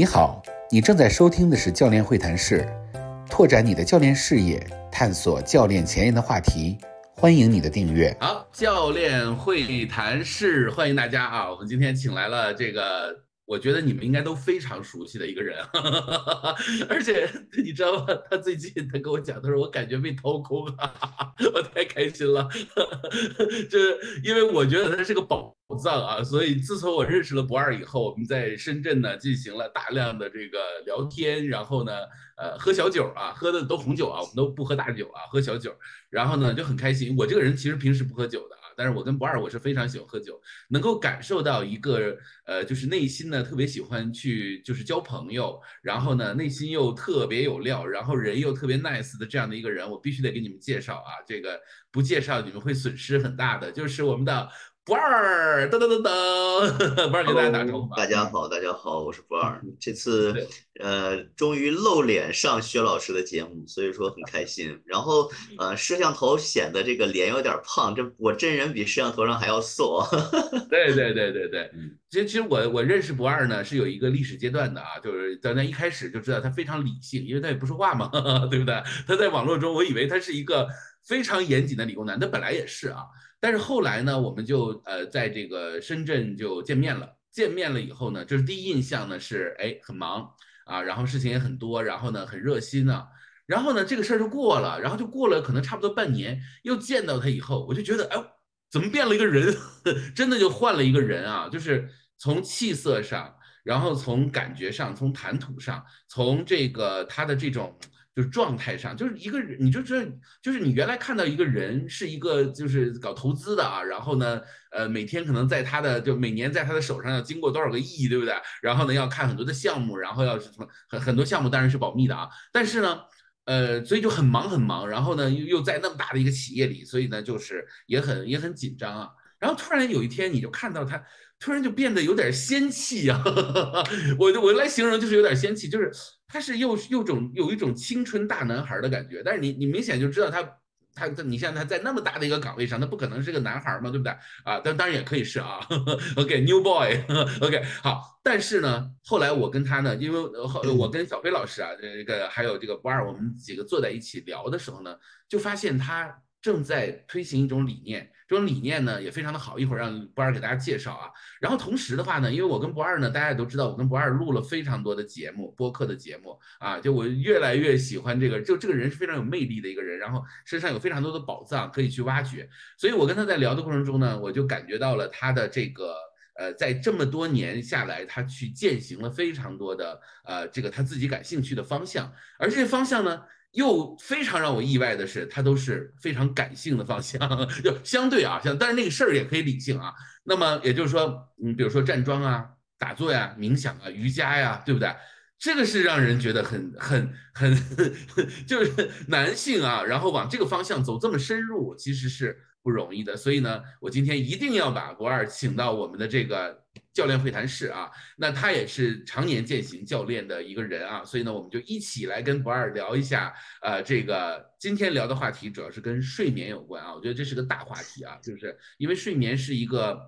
你好，你正在收听的是教练会谈室，拓展你的教练视野，探索教练前沿的话题。欢迎你的订阅。好，教练会谈室，欢迎大家啊！我们今天请来了这个。我觉得你们应该都非常熟悉的一个人，而且你知道吗？他最近他跟我讲，他说我感觉被掏空了，我太开心了。就是因为我觉得他是个宝藏啊，所以自从我认识了不二以后，我们在深圳呢进行了大量的这个聊天，然后呢，呃，喝小酒啊，喝的都红酒啊，我们都不喝大酒啊，喝小酒，然后呢就很开心。我这个人其实平时不喝酒的。但是我跟不二，我是非常喜欢喝酒，能够感受到一个呃，就是内心呢特别喜欢去就是交朋友，然后呢内心又特别有料，然后人又特别 nice 的这样的一个人，我必须得给你们介绍啊，这个不介绍你们会损失很大的，就是我们的。不二，噔噔噔噔，不二给大家打招呼。大家好，大家好，我是不二。这次呃，终于露脸上薛老师的节目，所以说很开心。然后呃，摄像头显得这个脸有点胖，这我真人比摄像头上还要瘦。对对对对对，其实其实我我认识不二呢是有一个历史阶段的啊，就是在那一开始就知道他非常理性，因为他也不说话嘛，对不对？他在网络中，我以为他是一个非常严谨的理工男，他本来也是啊。但是后来呢，我们就呃在这个深圳就见面了。见面了以后呢，就是第一印象呢是哎很忙啊，然后事情也很多，然后呢很热心呢。然后呢这个事儿就过了，然后就过了可能差不多半年，又见到他以后，我就觉得哎怎么变了一个人，真的就换了一个人啊，就是从气色上，然后从感觉上，从谈吐上，从这个他的这种。就是状态上，就是一个人，你就这，就是你原来看到一个人是一个就是搞投资的啊，然后呢，呃，每天可能在他的就每年在他的手上要经过多少个亿，对不对？然后呢，要看很多的项目，然后要什么很很多项目当然是保密的啊，但是呢，呃，所以就很忙很忙，然后呢又又在那么大的一个企业里，所以呢就是也很也很紧张啊。然后突然有一天你就看到他。突然就变得有点仙气呀，我我来形容就是有点仙气，就是他是又又种有一种青春大男孩的感觉，但是你你明显就知道他他你像他在那么大的一个岗位上，他不可能是个男孩嘛，对不对啊？但当然也可以是啊，OK，New Boy，OK，好，但是呢，后来我跟他呢，因为后我跟小飞老师啊，这个还有这个不二，我们几个坐在一起聊的时候呢，就发现他正在推行一种理念。这种理念呢也非常的好，一会儿让不二给大家介绍啊。然后同时的话呢，因为我跟不二呢，大家也都知道，我跟不二录了非常多的节目，播客的节目啊，就我越来越喜欢这个，就这个人是非常有魅力的一个人，然后身上有非常多的宝藏可以去挖掘。所以我跟他在聊的过程中呢，我就感觉到了他的这个呃，在这么多年下来，他去践行了非常多的呃这个他自己感兴趣的方向，而这些方向呢。又非常让我意外的是，他都是非常感性的方向，就相对啊，像但是那个事儿也可以理性啊。那么也就是说，嗯，比如说站桩啊、打坐呀、冥想啊、瑜伽呀，对不对？这个是让人觉得很很很，就是男性啊，然后往这个方向走这么深入，其实是不容易的。所以呢，我今天一定要把博二请到我们的这个。教练会谈室啊，那他也是常年践行教练的一个人啊，所以呢，我们就一起来跟博尔聊一下，呃，这个今天聊的话题主要是跟睡眠有关啊，我觉得这是个大话题啊，就是因为睡眠是一个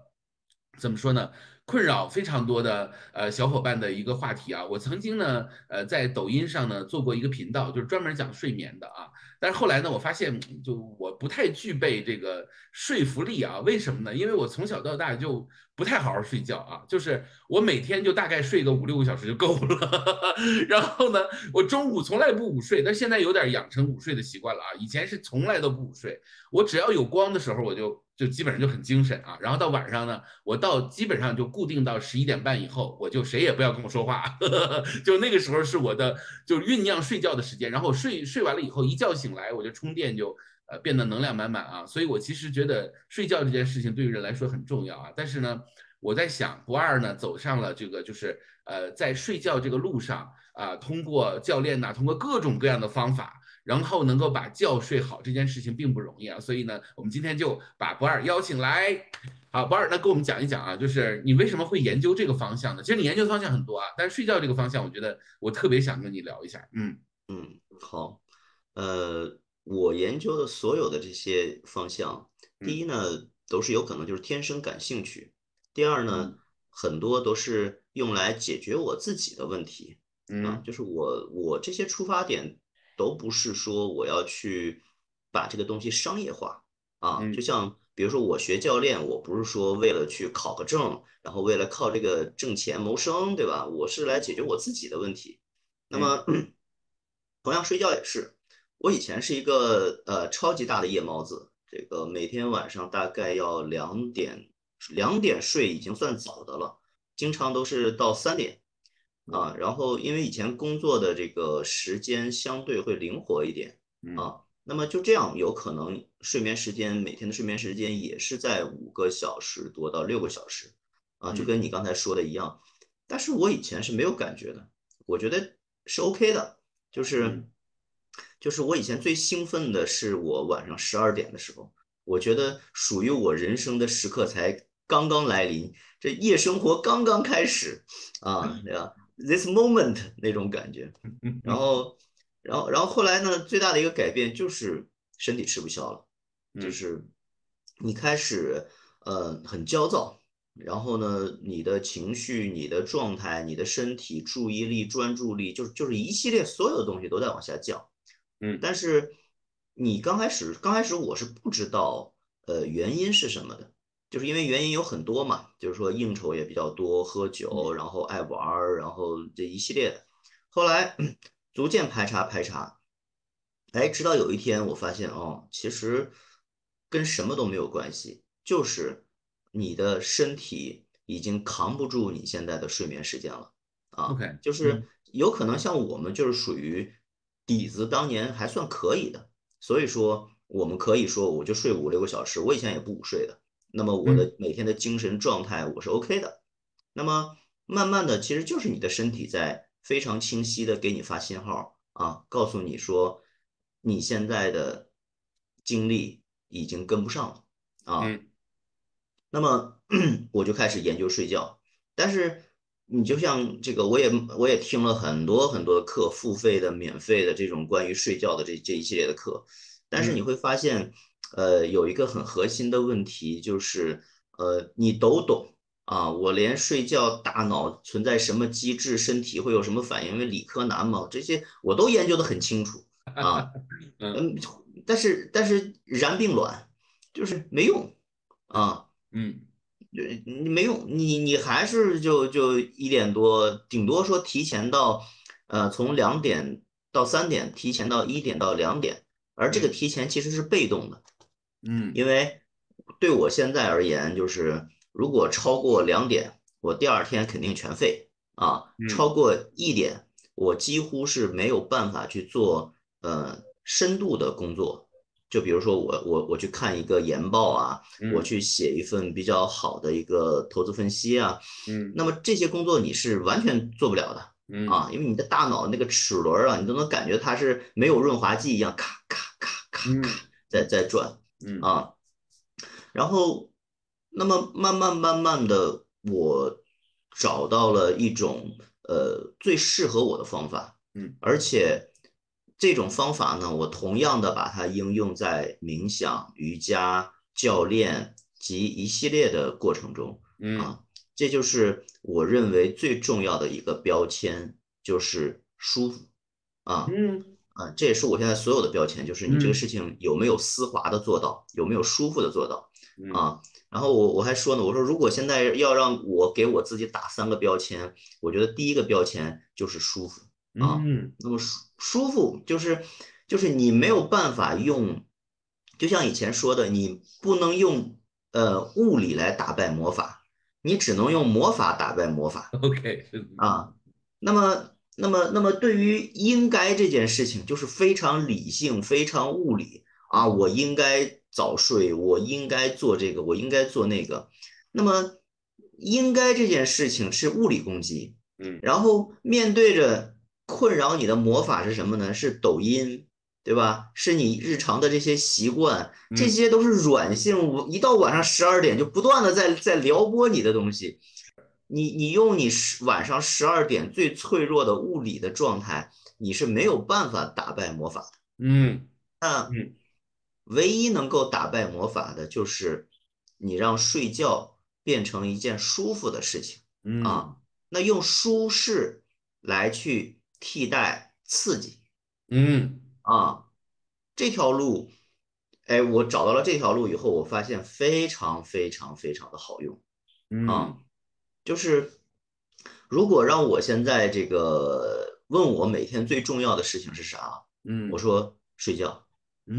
怎么说呢，困扰非常多的呃小伙伴的一个话题啊。我曾经呢，呃，在抖音上呢做过一个频道，就是专门讲睡眠的啊。但是后来呢，我发现就我不太具备这个说服力啊，为什么呢？因为我从小到大就。不太好好睡觉啊，就是我每天就大概睡个五六个小时就够了。然后呢，我中午从来不午睡，但现在有点养成午睡的习惯了啊。以前是从来都不午睡，我只要有光的时候，我就就基本上就很精神啊。然后到晚上呢，我到基本上就固定到十一点半以后，我就谁也不要跟我说话，就那个时候是我的就酝酿睡觉的时间。然后睡睡完了以后，一觉醒来我就充电就。呃，变得能量满满啊，所以我其实觉得睡觉这件事情对于人来说很重要啊。但是呢，我在想，不二呢走上了这个就是呃，在睡觉这个路上啊，通过教练呐，通过各种各样的方法，然后能够把觉睡好这件事情并不容易啊。所以呢，我们今天就把博尔邀请来，好，博尔，那跟我们讲一讲啊，就是你为什么会研究这个方向呢？其实你研究的方向很多啊，但是睡觉这个方向，我觉得我特别想跟你聊一下。嗯嗯，好，呃。我研究的所有的这些方向，第一呢，都是有可能就是天生感兴趣；第二呢，很多都是用来解决我自己的问题，啊，嗯就是我我这些出发点都不是说我要去把这个东西商业化啊，嗯就像比如说我学教练，我不是说为了去考个证，然后为了靠这个挣钱谋生，对吧？我是来解决我自己的问题。那么 同样睡觉也是，我以前是一个呃超级大的夜猫子，这个每天晚上大概要两点两点睡已经算早的了，经常都是到三点啊。然后因为以前工作的这个时间相对会灵活一点嗯啊，那么就这样有可能睡眠时间每天的睡眠时间也是在五个小时多到六个小时啊，就嗯跟你刚才说的一样。但是我以前是没有感觉的，我觉得是 OK 的，就是嗯就是我以前最兴奋的是我晚上十二点的时候，我觉得属于我人生的时刻才刚刚来临，这夜生活刚刚开始啊，对吧？This moment 那种感觉。然后，然后，然后后来呢，最大的一个改变就是身体吃不消了，就嗯是你开始呃很焦躁，然后呢，你的情绪、你的状态、你的身体、注意力、专注力，就是就是一系列所有的东西都在往下降。嗯但是你刚开始，刚开始我是不知道呃原因是什么的，就是因为原因有很多嘛，就是说应酬也比较多，喝酒，然后爱玩儿，然后这一系列的。后来 逐渐排查排查，哎，直到有一天我发现哦，其实跟什么都没有关系，就是你的身体已经扛不住你现在的睡眠时间了啊。OK，就是有可能像我们就是属于底子当年还算可以的，所以说我们可以说我就睡五六个小时，我以前也不午睡的，那么我的每天的精神状态我是 OK 的。那么慢慢的，其实就是你的身体在非常清晰的给你发信号啊，告诉你说你现在的精力已经跟不上了啊。嗯那么 我就开始研究睡觉，但是你就像这个，我也我也听了很多很多的课，付费的、免费的这种关于睡觉的这这一系列的课，但是你会发现，呃，有一个很核心的问题就是，呃，你都懂啊，我连睡觉大脑存在什么机制，身体会有什么反应，因为理科男嘛，这些我都研究得很清楚啊，嗯嗯，但是但是然并卵就是没用啊。嗯对，你没用，你你还是就就一点多，顶多说提前到，呃，从两点到三点，提前到一点到两点，而这个提前其实是被动的，嗯。因为对我现在而言，就是如果超过两点，我第二天肯定全废啊，嗯。超过一点，我几乎是没有办法去做呃深度的工作。就比如说我我我去看一个研报啊，嗯。我去写一份比较好的一个投资分析啊，嗯。那么这些工作你是完全做不了的嗯。啊，因为你的大脑那个齿轮儿啊，你都能感觉它是没有润滑剂一样，咔咔咔咔嗯。咔在在转嗯啊。然后，那么慢慢慢慢的，我找到了一种呃最适合我的方法，嗯，而且这种方法呢，我同样的把它应用在冥想、瑜伽、教练及一系列的过程中嗯啊，这就是我认为最重要的一个标签，就是舒服啊。嗯啊，这也是我现在所有的标签，就是你这个嗯事情有没有丝滑的做到，有没有舒服的做到嗯啊？然后我我还说呢，我说如果现在要让我给我自己打三个标签，我觉得第一个标签就是舒服啊。嗯那么舒舒服就是就是你没有办法用，就像以前说的，你不能用呃物理来打败魔法，你只能用魔法打败魔法。OK 啊，那么，那么，那么对于应该这件事情，就是非常理性、非常物理啊，我应该早睡，我应该做这个，我应该做那个。那么，应该这件事情是物理攻击，嗯然后面对着困扰你的魔法是什么呢？是抖音，对吧？是你日常的这些习惯，这嗯些都是软性，我一到晚上十二点就不断的在在撩拨你的东西。你你用你十晚上十二点最脆弱的物理的状态，你是没有办法打败魔法的。嗯。那嗯。唯一能够打败魔法的就是你让睡觉变成一件舒服的事情啊，那用舒适来去替代刺激，嗯。啊，这条路，哎，我找到了这条路以后，我发现非常非常非常的好用，啊，就是如果让我现在这个问我每天最重要的事情是啥，嗯，我说睡觉，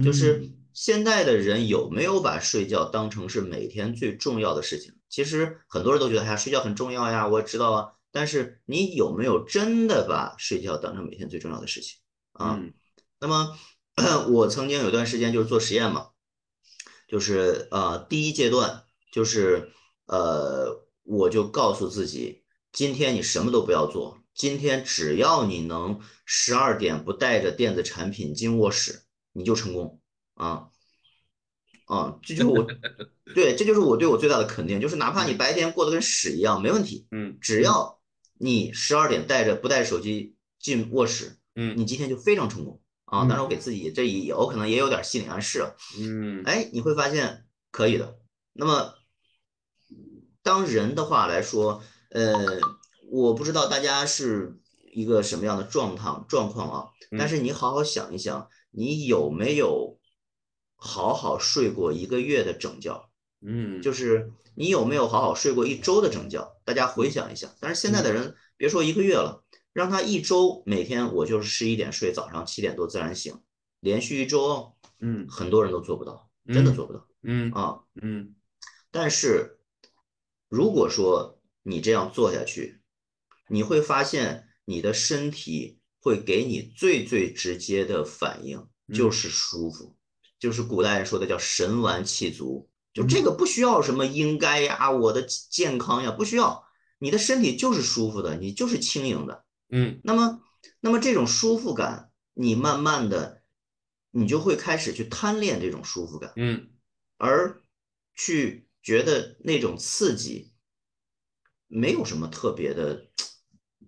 就是现在的人有没有把睡觉当成是每天最重要的事情？其实很多人都觉得，哎呀，睡觉很重要呀，我知道啊。但是你有没有真的把睡觉当成每天最重要的事情啊？那么 我曾经有段时间就是做实验嘛，就是呃第一阶段就是呃我就告诉自己，今天你什么都不要做，今天只要你能十二点不带着电子产品进卧室，你就成功啊。啊，这就是我，对，这就是我对我最大的肯定，就是哪怕你白天过得跟屎一样，没问题，嗯，只要你十二点带着不带手机进卧室，嗯，你今天就非常成功啊。当然，我给自己这也我可能也有点心理暗示，嗯，哎，你会发现可以的。那么，当人的话来说，呃，我不知道大家是一个什么样的状态状况啊，但是你好好想一想，你有没有？好好睡过一个月的整觉，嗯，就是你有没有好好睡过一周的整觉？大家回想一下。但是现在的人别说一个月了，让他一周每天我就是十一点睡，早上七点多自然醒，连续一周，嗯，很多人都做不到，真的做不到，嗯啊，嗯。但是如果说你这样做下去，你会发现你的身体会给你最最直接的反应，就是舒服。就是古代人说的叫神完气足，就这个不需要什么应该呀，我的健康呀，不需要，你的身体就是舒服的，你就是轻盈的，嗯，那么，那么这种舒服感，你慢慢的，你就会开始去贪恋这种舒服感，嗯，而去觉得那种刺激没有什么特别的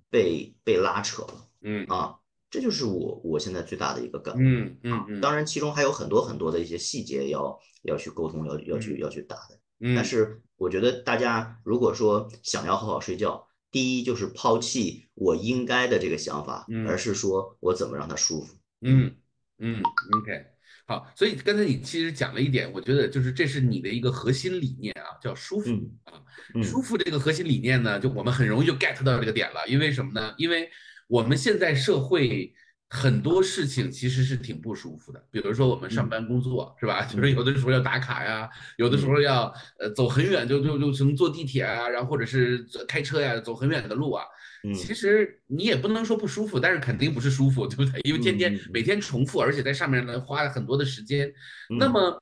被被拉扯了，嗯。啊。这就是我我现在最大的一个感悟，嗯嗯嗯，当然其中还有很多很多的一些细节要要去沟通，要要去要去打的，嗯，但是我觉得大家如果说想要好好睡觉，第一就是抛弃我应该的这个想法，而是说我怎么让他舒服，嗯嗯，OK，好，所以刚才你其实讲了一点，我觉得就是这是你的一个核心理念啊，叫舒服啊，舒服这个核心理念呢，就我们很容易就 get 到这个点了，因为什么呢？因为我们现在社会很多事情其实是挺不舒服的，比如说我们上班工作是吧？就是有的时候要打卡呀，有的时候要呃走很远，就就就从坐地铁啊，然后或者是开车呀，走很远的路啊。其实你也不能说不舒服，但是肯定不是舒服，对不对？因为天天每天重复，而且在上面呢花了很多的时间。那么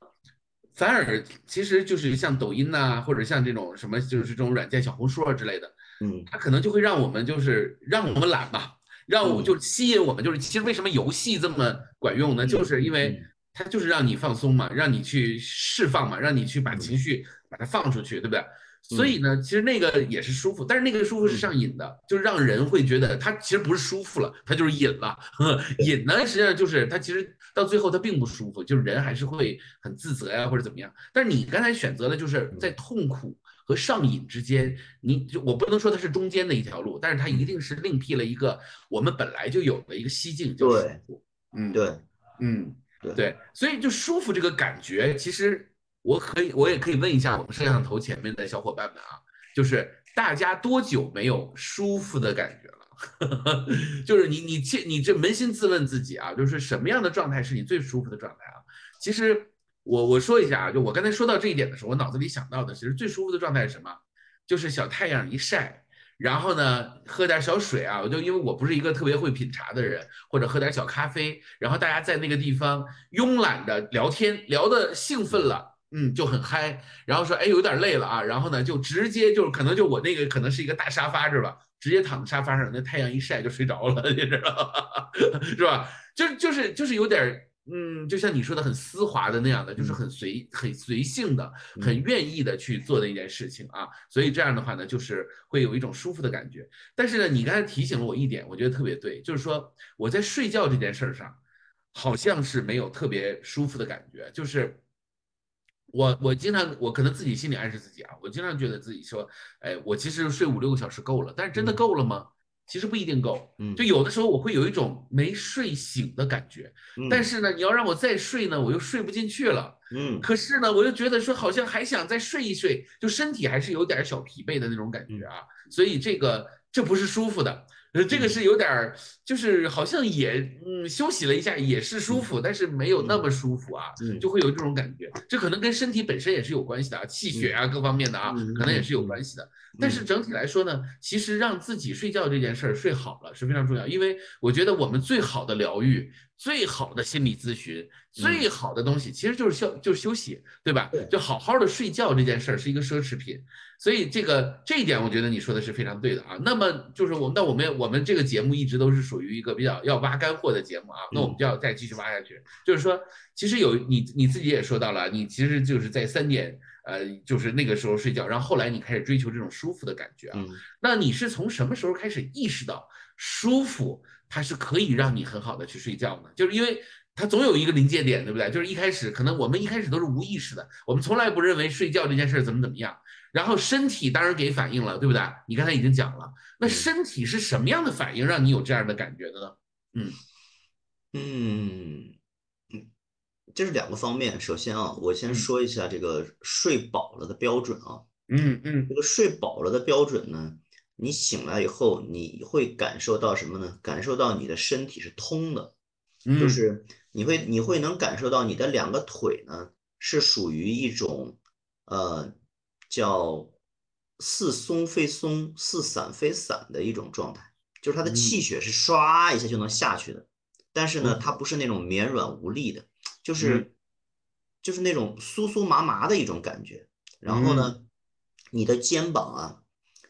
反而其实就是像抖音呐，或者像这种什么就是这种软件，小红书啊之类的。嗯，它可能就会让我们就是让我们懒嘛，让我就吸引我们，就是其实为什么游戏这么管用呢？就是因为它就是让你放松嘛，让你去释放嘛，让你去把情绪把它放出去，对不对？所以呢，其实那个也是舒服，但是那个舒服是上瘾的，就是让人会觉得它其实不是舒服了，它就是瘾了。瘾呢，实际上就是它其实到最后它并不舒服，就是人还是会很自责呀或者怎么样。但是你刚才选择的就是在痛苦。和上瘾之间，你就我不能说它是中间的一条路，但是它一定是另辟了一个我们本来就有的一个西境，叫舒服。嗯，对，嗯，对，所以就舒服这个感觉，其实我可以，我也可以问一下我们摄像头前面的小伙伴们啊，就是大家多久没有舒服的感觉了？就是你你这你这扪心自问自己啊，就是什么样的状态是你最舒服的状态啊？其实。我我说一下啊，就我刚才说到这一点的时候，我脑子里想到的其实最舒服的状态是什么？就是小太阳一晒，然后呢喝点小水啊，我就因为我不是一个特别会品茶的人，或者喝点小咖啡，然后大家在那个地方慵懒的聊天，聊的兴奋了，嗯，就很嗨，然后说哎有点累了啊，然后呢就直接就是可能就我那个可能是一个大沙发是吧？直接躺在沙发上，那太阳一晒就睡着了，你知道吧 是吧？就就是就是有点。嗯，就像你说的，很丝滑的那样的，就是很随、很随性的、很愿意的去做的一件事情啊。所以这样的话呢，就是会有一种舒服的感觉。但是呢，你刚才提醒了我一点，我觉得特别对，就是说我在睡觉这件事儿上，好像是没有特别舒服的感觉。就是我我经常我可能自己心里暗示自己啊，我经常觉得自己说，哎，我其实睡五六个小时够了，但是真的够了吗？其实不一定够，嗯。就有的时候我会有一种没睡醒的感觉，但是呢，你要让我再睡呢，我又睡不进去了。嗯。可是呢，我又觉得说好像还想再睡一睡，就身体还是有点小疲惫的那种感觉啊，所以这个这不是舒服的，呃，这个是有点儿，就是好像也嗯休息了一下也是舒服，但是没有那么舒服啊，嗯。就会有这种感觉，这可能跟身体本身也是有关系的啊，气血啊各方面的啊，嗯可能也是有关系的。但是整体来说呢，其实让自己睡觉这件事儿睡好了是非常重要，因为我觉得我们最好的疗愈、最好的心理咨询、最好的东西，其实就是休就是休息，对吧？就好好的睡觉这件事儿是一个奢侈品，所以这个这一点我觉得你说的是非常对的啊。那么就是我们那我们我们这个节目一直都是属于一个比较要挖干货的节目啊，那我们就要再继续挖下去。就是说，其实有你你自己也说到了，你其实就是在三点。呃，就是那个时候睡觉，然后后来你开始追求这种舒服的感觉啊。嗯那你是从什么时候开始意识到舒服它是可以让你很好的去睡觉呢？就是因为它总有一个临界点，对不对？就是一开始可能我们一开始都是无意识的，我们从来不认为睡觉这件事怎么怎么样，然后身体当然给反应了，对不对？你刚才已经讲了，那身体是什么样的反应让你有这样的感觉的呢？嗯嗯嗯，这是两个方面。首先啊，我先嗯说一下这个睡饱了的标准啊。嗯嗯这个睡饱了的标准呢，你醒来以后，你会感受到什么呢？感受到你的身体是通的，嗯，就是你会你会能感受到你的两个腿呢是属于一种呃叫似松非松，似散非散的一种状态，就是它的气血是唰一下就能下去的，但是呢，它不是那种绵软无力的，就是就是那种酥酥麻麻的一种感觉。然后呢，你的肩膀啊，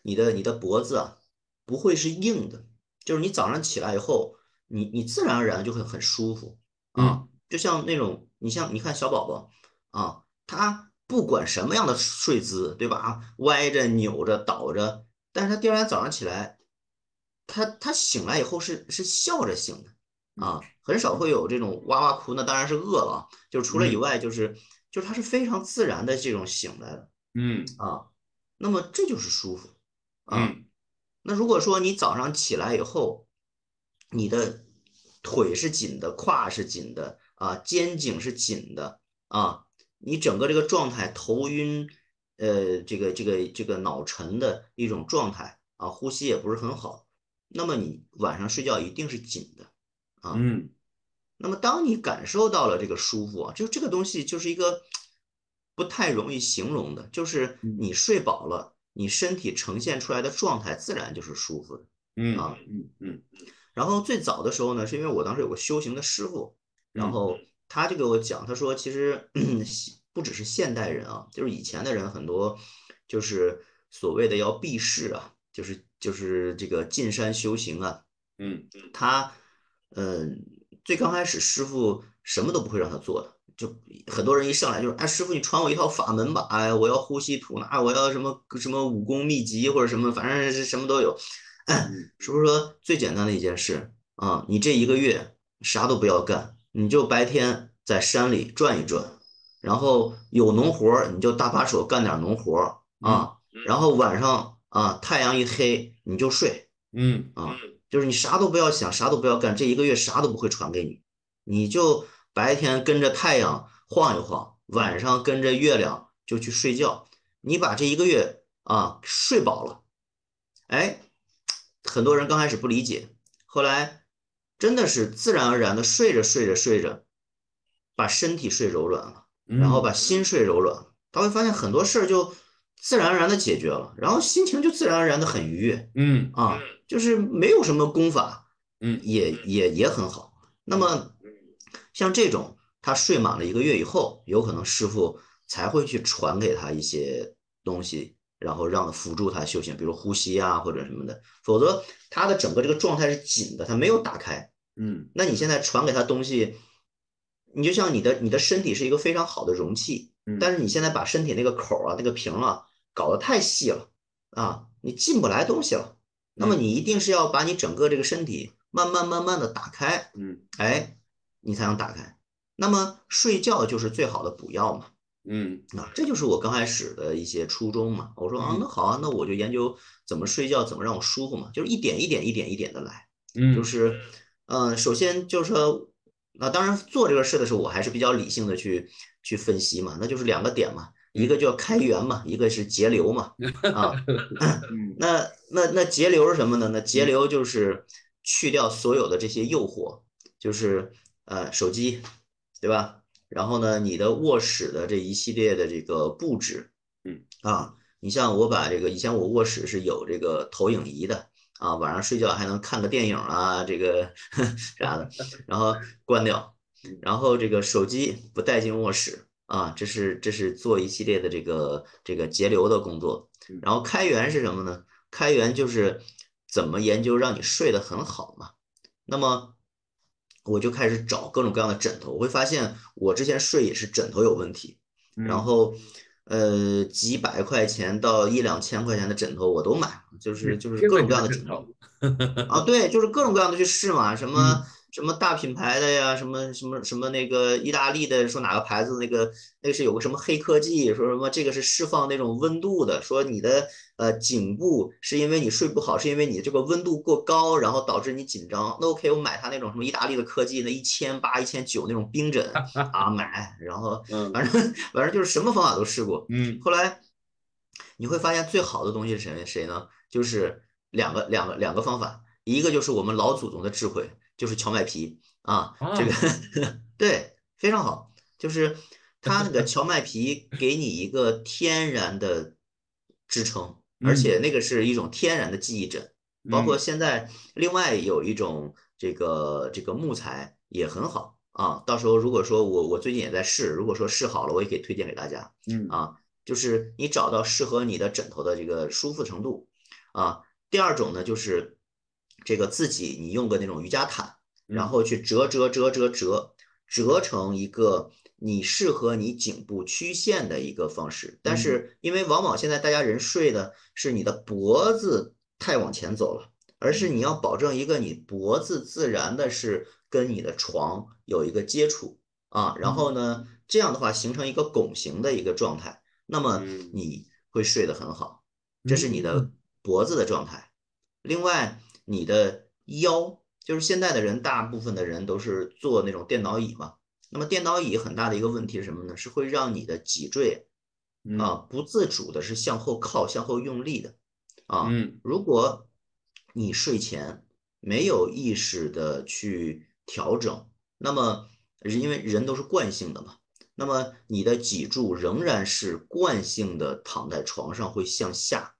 你的你的脖子啊，不会是硬的，就是你早上起来以后，你你自然而然就会很舒服啊，就像那种你像你看小宝宝啊，他不管什么样的睡姿，对吧？啊，歪着、扭着、倒着，但是他第二天早上起来，他他醒来以后是是笑着醒的啊，很少会有这种哇哇哭，那当然是饿了，就是除了以外，就是就是他是非常自然的这种醒来的嗯。啊，那么这就是舒服啊。嗯那如果说你早上起来以后，你的腿是紧的，胯是紧的啊，肩颈是紧的啊，你整个这个状态头晕，呃，这个这个这个脑沉的一种状态啊，呼吸也不是很好，那么你晚上睡觉一定是紧的啊。嗯那么当你感受到了这个舒服啊，就这个东西就是一个不太容易形容的，就是你睡饱了，你身体呈现出来的状态自然就是舒服的。嗯啊嗯嗯然后最早的时候呢，是因为我当时有个修行的师傅，然后他就给我讲，他说其实 不只是现代人啊，就是以前的人很多就是所谓的要避世啊，就是就是这个进山修行啊，嗯他嗯，最刚开始师傅什么都不会让他做的，就很多人一上来就是，哎，师傅你传我一套法门吧，哎，我要呼吸吐纳，我要什么什么武功秘籍或者什么，反正是什么都有。师傅说最简单的一件事啊，你这一个月啥都不要干，你就白天在山里转一转，然后有农活儿你就搭把手干点农活儿啊，然后晚上啊太阳一黑你就睡。嗯啊，就是你啥都不要想，啥都不要干，这一个月啥都不会传给你，你就白天跟着太阳晃一晃，晚上跟着月亮就去睡觉。你把这一个月啊睡饱了，哎，很多人刚开始不理解，后来真的是自然而然的睡着睡着睡着，把身体睡柔软了，然后把心睡柔软了，他会发现很多事儿就自然而然的解决了，然后心情就自然而然的很愉悦。嗯啊，就是没有什么功法，嗯也也也很好。那么像这种，他睡满了一个月以后，有可能师傅才会去传给他一些东西，然后让辅助他修行，比如呼吸啊或者什么的。否则他的整个这个状态是紧的，他没有打开。嗯那你现在传给他东西，你就像你的你的身体是一个非常好的容器，嗯但是你现在把身体那个口啊那个瓶啊搞得太细了啊，你进不来东西了。那么你一定是要把你整个这个身体慢慢慢慢的打开，嗯哎，你才能打开。那么睡觉就是最好的补药嘛，嗯，啊，这就是我刚开始的一些初衷嘛。我说啊，那好啊，那我就研究怎么睡觉，怎么让我舒服嘛，就是一点一点一点一点的来。嗯，就是，嗯，首先就是说，那当然做这个事的时候，我还是比较理性的去去分析嘛，那就是两个点嘛，一个叫开源嘛，一个是节流嘛，啊，那那那节流是什么呢？那节流就是去掉所有的这些诱惑，就是呃手机，对吧？然后呢，你的卧室的这一系列的这个布置，嗯啊，你像我把这个以前我卧室是有这个投影仪的。啊，晚上睡觉还能看个电影啊，这个啥的，然后关掉，然后这个手机不带进卧室啊，这是这是做一系列的这个这个节流的工作。然后开源是什么呢？开源就是怎么研究让你睡得很好嘛。那么我就开始找各种各样的枕头，我会发现我之前睡也是枕头有问题，然后。呃，几百块钱到一两千块钱的枕头我都买，就是就是各种各样的枕头 啊，对，就是各种各样的去试嘛，什么。什么大品牌的呀？什么什么什么那个意大利的？说哪个牌子？那个那个是有个什么黑科技？说什么这个是释放那种温度的？说你的呃颈部是因为你睡不好，是因为你这个温度过高，然后导致你紧张。那 OK，我买它那种什么意大利的科技，那一千八、一千九那种冰枕 啊买。然后反正反正就是什么方法都试过。嗯，后来你会发现最好的东西是谁谁呢？就是两个两个两个方法，一个就是我们老祖宗的智慧。就是荞麦皮啊，这个 对非常好，就是它那个 荞麦皮给你一个天然的支撑，而且那个是一种天然的记忆枕。包括现在另外有一种这个这个木材也很好啊，到时候如果说我我最近也在试，如果说试好了，我也可以推荐给大家。嗯啊，就是你找到适合你的枕头的这个舒服程度啊。第二种呢就是。这个自己你用个那种瑜伽毯，然后去折折折折折，折成一个你适合你颈部曲线的一个方式。但是因为往往现在大家人睡的是你的脖子太往前走了，而是你要保证一个你脖子自然的是跟你的床有一个接触啊，然后呢这样的话形成一个拱形的一个状态，那么你会睡得很好，这是你的脖子的状态。另外。你的腰就是现在的人，大部分的人都是坐那种电脑椅嘛。那么电脑椅很大的一个问题是什么呢？是会让你的脊椎啊不自主的是向后靠、向后用力的啊。如果你睡前没有意识的去调整，那么因为人都是惯性的嘛，那么你的脊柱仍然是惯性的躺在床上会向下，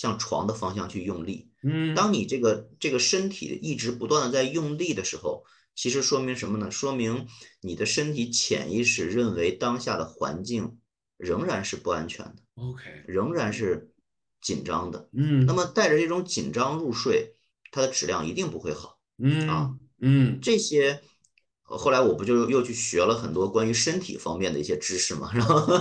向床的方向去用力。嗯，当你这个这个身体一直不断的在用力的时候，其实说明什么呢？说明你的身体潜意识认为当下的环境仍然是不安全的，OK，仍然是紧张的。嗯，那么带着这种紧张入睡，它的质量一定不会好。嗯啊，嗯，这些后来我不就又去学了很多关于身体方面的一些知识嘛，然后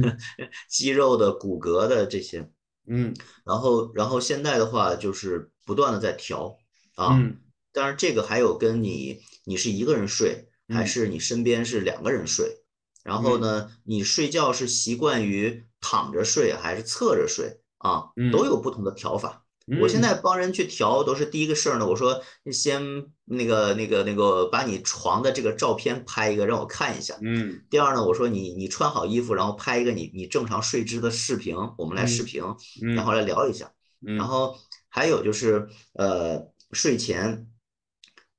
肌肉的、骨骼的这些。嗯，然后，然后现在的话就是不断的在调啊，当然这个还有跟你你是一个人睡，还是你身边是两个人睡，然后呢，你睡觉是习惯于躺着睡还是侧着睡啊，都有不同的调法。我现在帮人去调都是第一个事儿呢，我说先那个那个那个把你床的这个照片拍一个让我看一下。嗯。第二呢，我说你你穿好衣服，然后拍一个你你正常睡姿的视频，我们来视频，然后来聊一下。然后还有就是呃睡前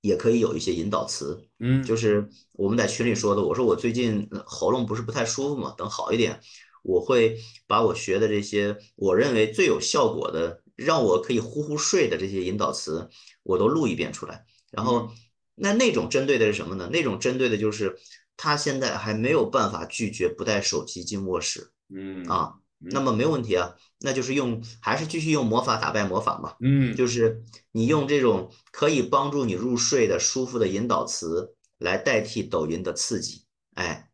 也可以有一些引导词。嗯。就是我们在群里说的，我说我最近喉咙不是不太舒服嘛，等好一点，我会把我学的这些我认为最有效果的。让我可以呼呼睡的这些引导词，我都录一遍出来。然后，那那种针对的是什么呢？那种针对的就是他现在还没有办法拒绝不带手机进卧室。嗯啊，那么没有问题啊，那就是用还是继续用魔法打败魔法嘛。嗯，就是你用这种可以帮助你入睡的舒服的引导词来代替抖音的刺激。哎。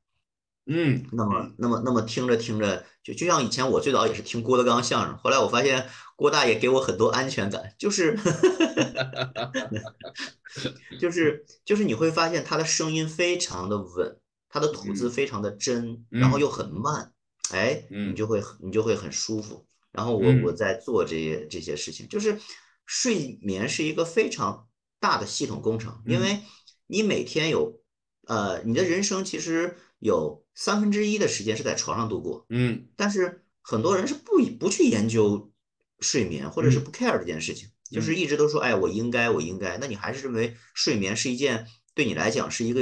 嗯，那么，那么，那么听着听着，就就像以前我最早也是听郭德纲相声，后来我发现郭大爷给我很多安全感，就是，就是，就是你会发现他的声音非常的稳，他的吐字非常的真，然后又很慢，哎，你就会你就会很舒服。然后我我在做这些这些事情，就是睡眠是一个非常大的系统工程，因为你每天有呃你的人生其实有三分之一的时间是在床上度过，嗯，但是很多人是不不去研究睡眠，或者是不 care 这件事情。就是一直都说，哎，我应该，我应该。那你还是认为睡眠是一件对你来讲是一个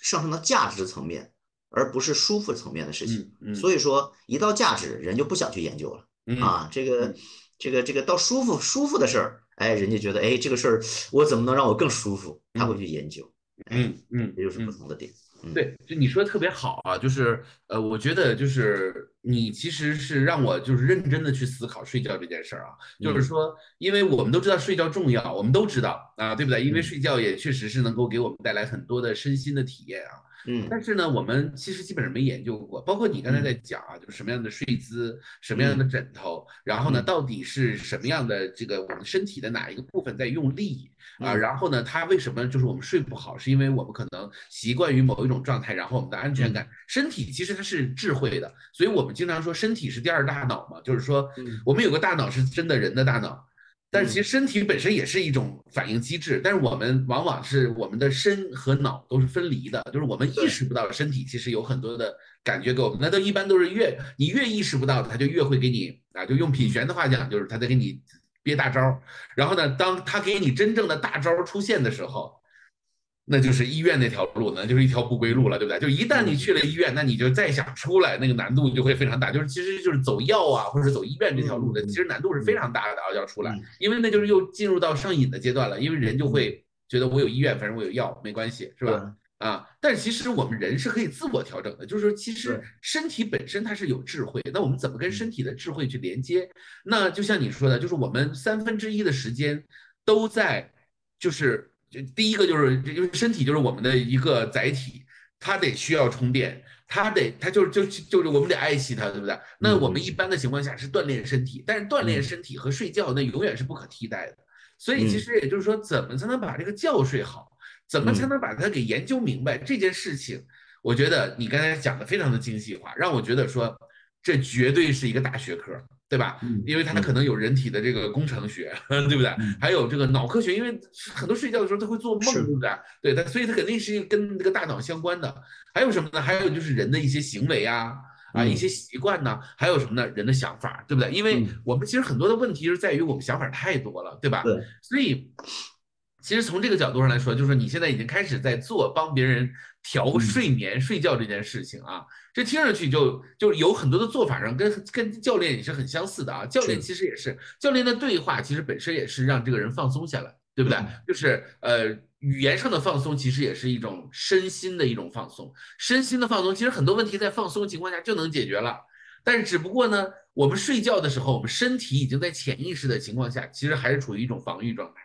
上升到价值层面，而不是舒服层面的事情。所以说，一到价值，人就不想去研究了啊。这个，这个，这个到舒服舒服的事儿，哎，人家觉得，哎，这个事儿我怎么能让我更舒服？他会去研究。嗯嗯，这就是不同的点。对，就你说的特别好啊，就是呃，我觉得就是你其实是让我就是认真的去思考睡觉这件事儿啊，就是说，因为我们都知道睡觉重要，我们都知道啊，对不对？因为睡觉也确实是能够给我们带来很多的身心的体验啊。嗯，但是呢，我们其实基本上没研究过，包括你刚才在讲啊，就是什么样的睡姿，什么样的枕头，然后呢，到底是什么样的这个我们身体的哪一个部分在用力啊？然后呢，它为什么就是我们睡不好，是因为我们可能习惯于某一种状态，然后我们的安全感，身体其实它是智慧的，所以我们经常说身体是第二大脑嘛，就是说我们有个大脑是真的人的大脑。但是其实身体本身也是一种反应机制，但是我们往往是我们的身和脑都是分离的，就是我们意识不到身体其实有很多的感觉给我们，那都一般都是越你越意识不到，他就越会给你啊，就用品玄的话讲，就是他在给你憋大招，然后呢，当他给你真正的大招出现的时候。那就是医院那条路呢，就是一条不归路了，对不对？就一旦你去了医院，那你就再想出来，那个难度就会非常大。就是其实就是走药啊，或者走医院这条路的，其实难度是非常大的啊，要出来，因为那就是又进入到上瘾的阶段了。因为人就会觉得我有医院，反正我有药，没关系，是吧？啊，但其实我们人是可以自我调整的，就是说，其实身体本身它是有智慧，那我们怎么跟身体的智慧去连接？那就像你说的，就是我们三分之一的时间都在，就是。就第一个就是，因为身体就是我们的一个载体，它得需要充电，它得它就是就就是我们得爱惜它，对不对？那我们一般的情况下是锻炼身体，但是锻炼身体和睡觉那永远是不可替代的。所以其实也就是说，怎么才能把这个觉睡好？怎么才能把它给研究明白这件事情？我觉得你刚才讲的非常的精细化，让我觉得说这绝对是一个大学科。对吧？因为它可能有人体的这个工程学，对不对？还有这个脑科学，因为很多睡觉的时候他会做梦，对不对？对它，所以它肯定是跟这个大脑相关的。还有什么呢？还有就是人的一些行为啊，啊，一些习惯呢？还有什么呢？人的想法，对不对？因为我们其实很多的问题是在于我们想法太多了，对吧？对。所以，其实从这个角度上来说，就是说你现在已经开始在做帮别人。调睡眠、睡觉这件事情啊，这听上去就就有很多的做法上跟跟教练也是很相似的啊。教练其实也是教练的对话，其实本身也是让这个人放松下来，对不对？就是呃，语言上的放松其实也是一种身心的一种放松。身心的放松，其实很多问题在放松情况下就能解决了。但是只不过呢，我们睡觉的时候，我们身体已经在潜意识的情况下，其实还是处于一种防御状态。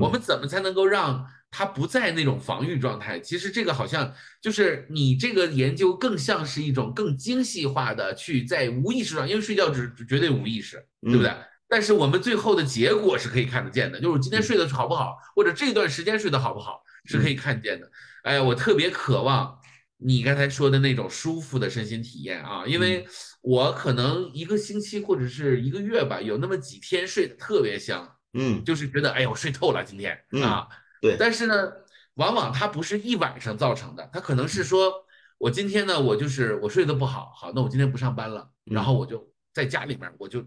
我们怎么才能够让？他不在那种防御状态，其实这个好像就是你这个研究更像是一种更精细化的去在无意识上，因为睡觉只绝对无意识，对不对？但是我们最后的结果是可以看得见的，就是今天睡得好不好，或者这段时间睡得好不好是可以看见的。哎，我特别渴望你刚才说的那种舒服的身心体验啊，因为我可能一个星期或者是一个月吧，有那么几天睡得特别香，嗯，就是觉得哎呀，我睡透了今天啊。对，但是呢，往往它不是一晚上造成的，它可能是说，我今天呢，我就是我睡得不好，好，那我今天不上班了，然后我就在家里面，我就，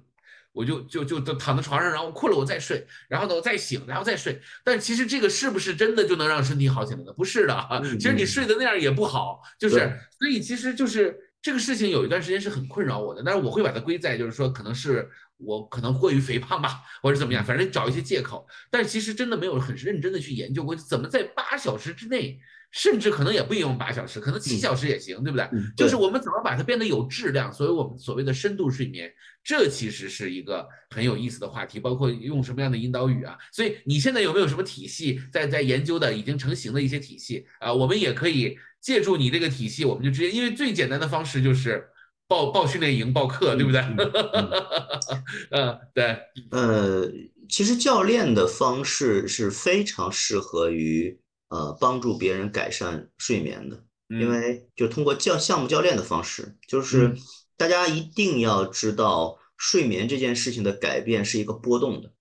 我就就就就躺在床上，然后困了我再睡，然后呢我再醒，然后再睡。但其实这个是不是真的就能让身体好起来呢？不是的啊，其实你睡的那样也不好，就是，所以其实就是这个事情有一段时间是很困扰我的，但是我会把它归在就是说可能是。我可能过于肥胖吧，或者怎么样，反正找一些借口。但其实真的没有很认真的去研究过，怎么在八小时之内，甚至可能也不用八小时，可能七小时也行，对不对？就是我们怎么把它变得有质量。所以我们所谓的深度睡眠，这其实是一个很有意思的话题。包括用什么样的引导语啊？所以你现在有没有什么体系在在研究的已经成型的一些体系啊？我们也可以借助你这个体系，我们就直接，因为最简单的方式就是。报报训练营，报课，对不对？嗯，对。呃，其实教练的方式是非常适合于呃帮助别人改善睡眠的。因为就通过教项目教练的方式，就是大家一定要知道睡眠这件事情的改变是一个波动的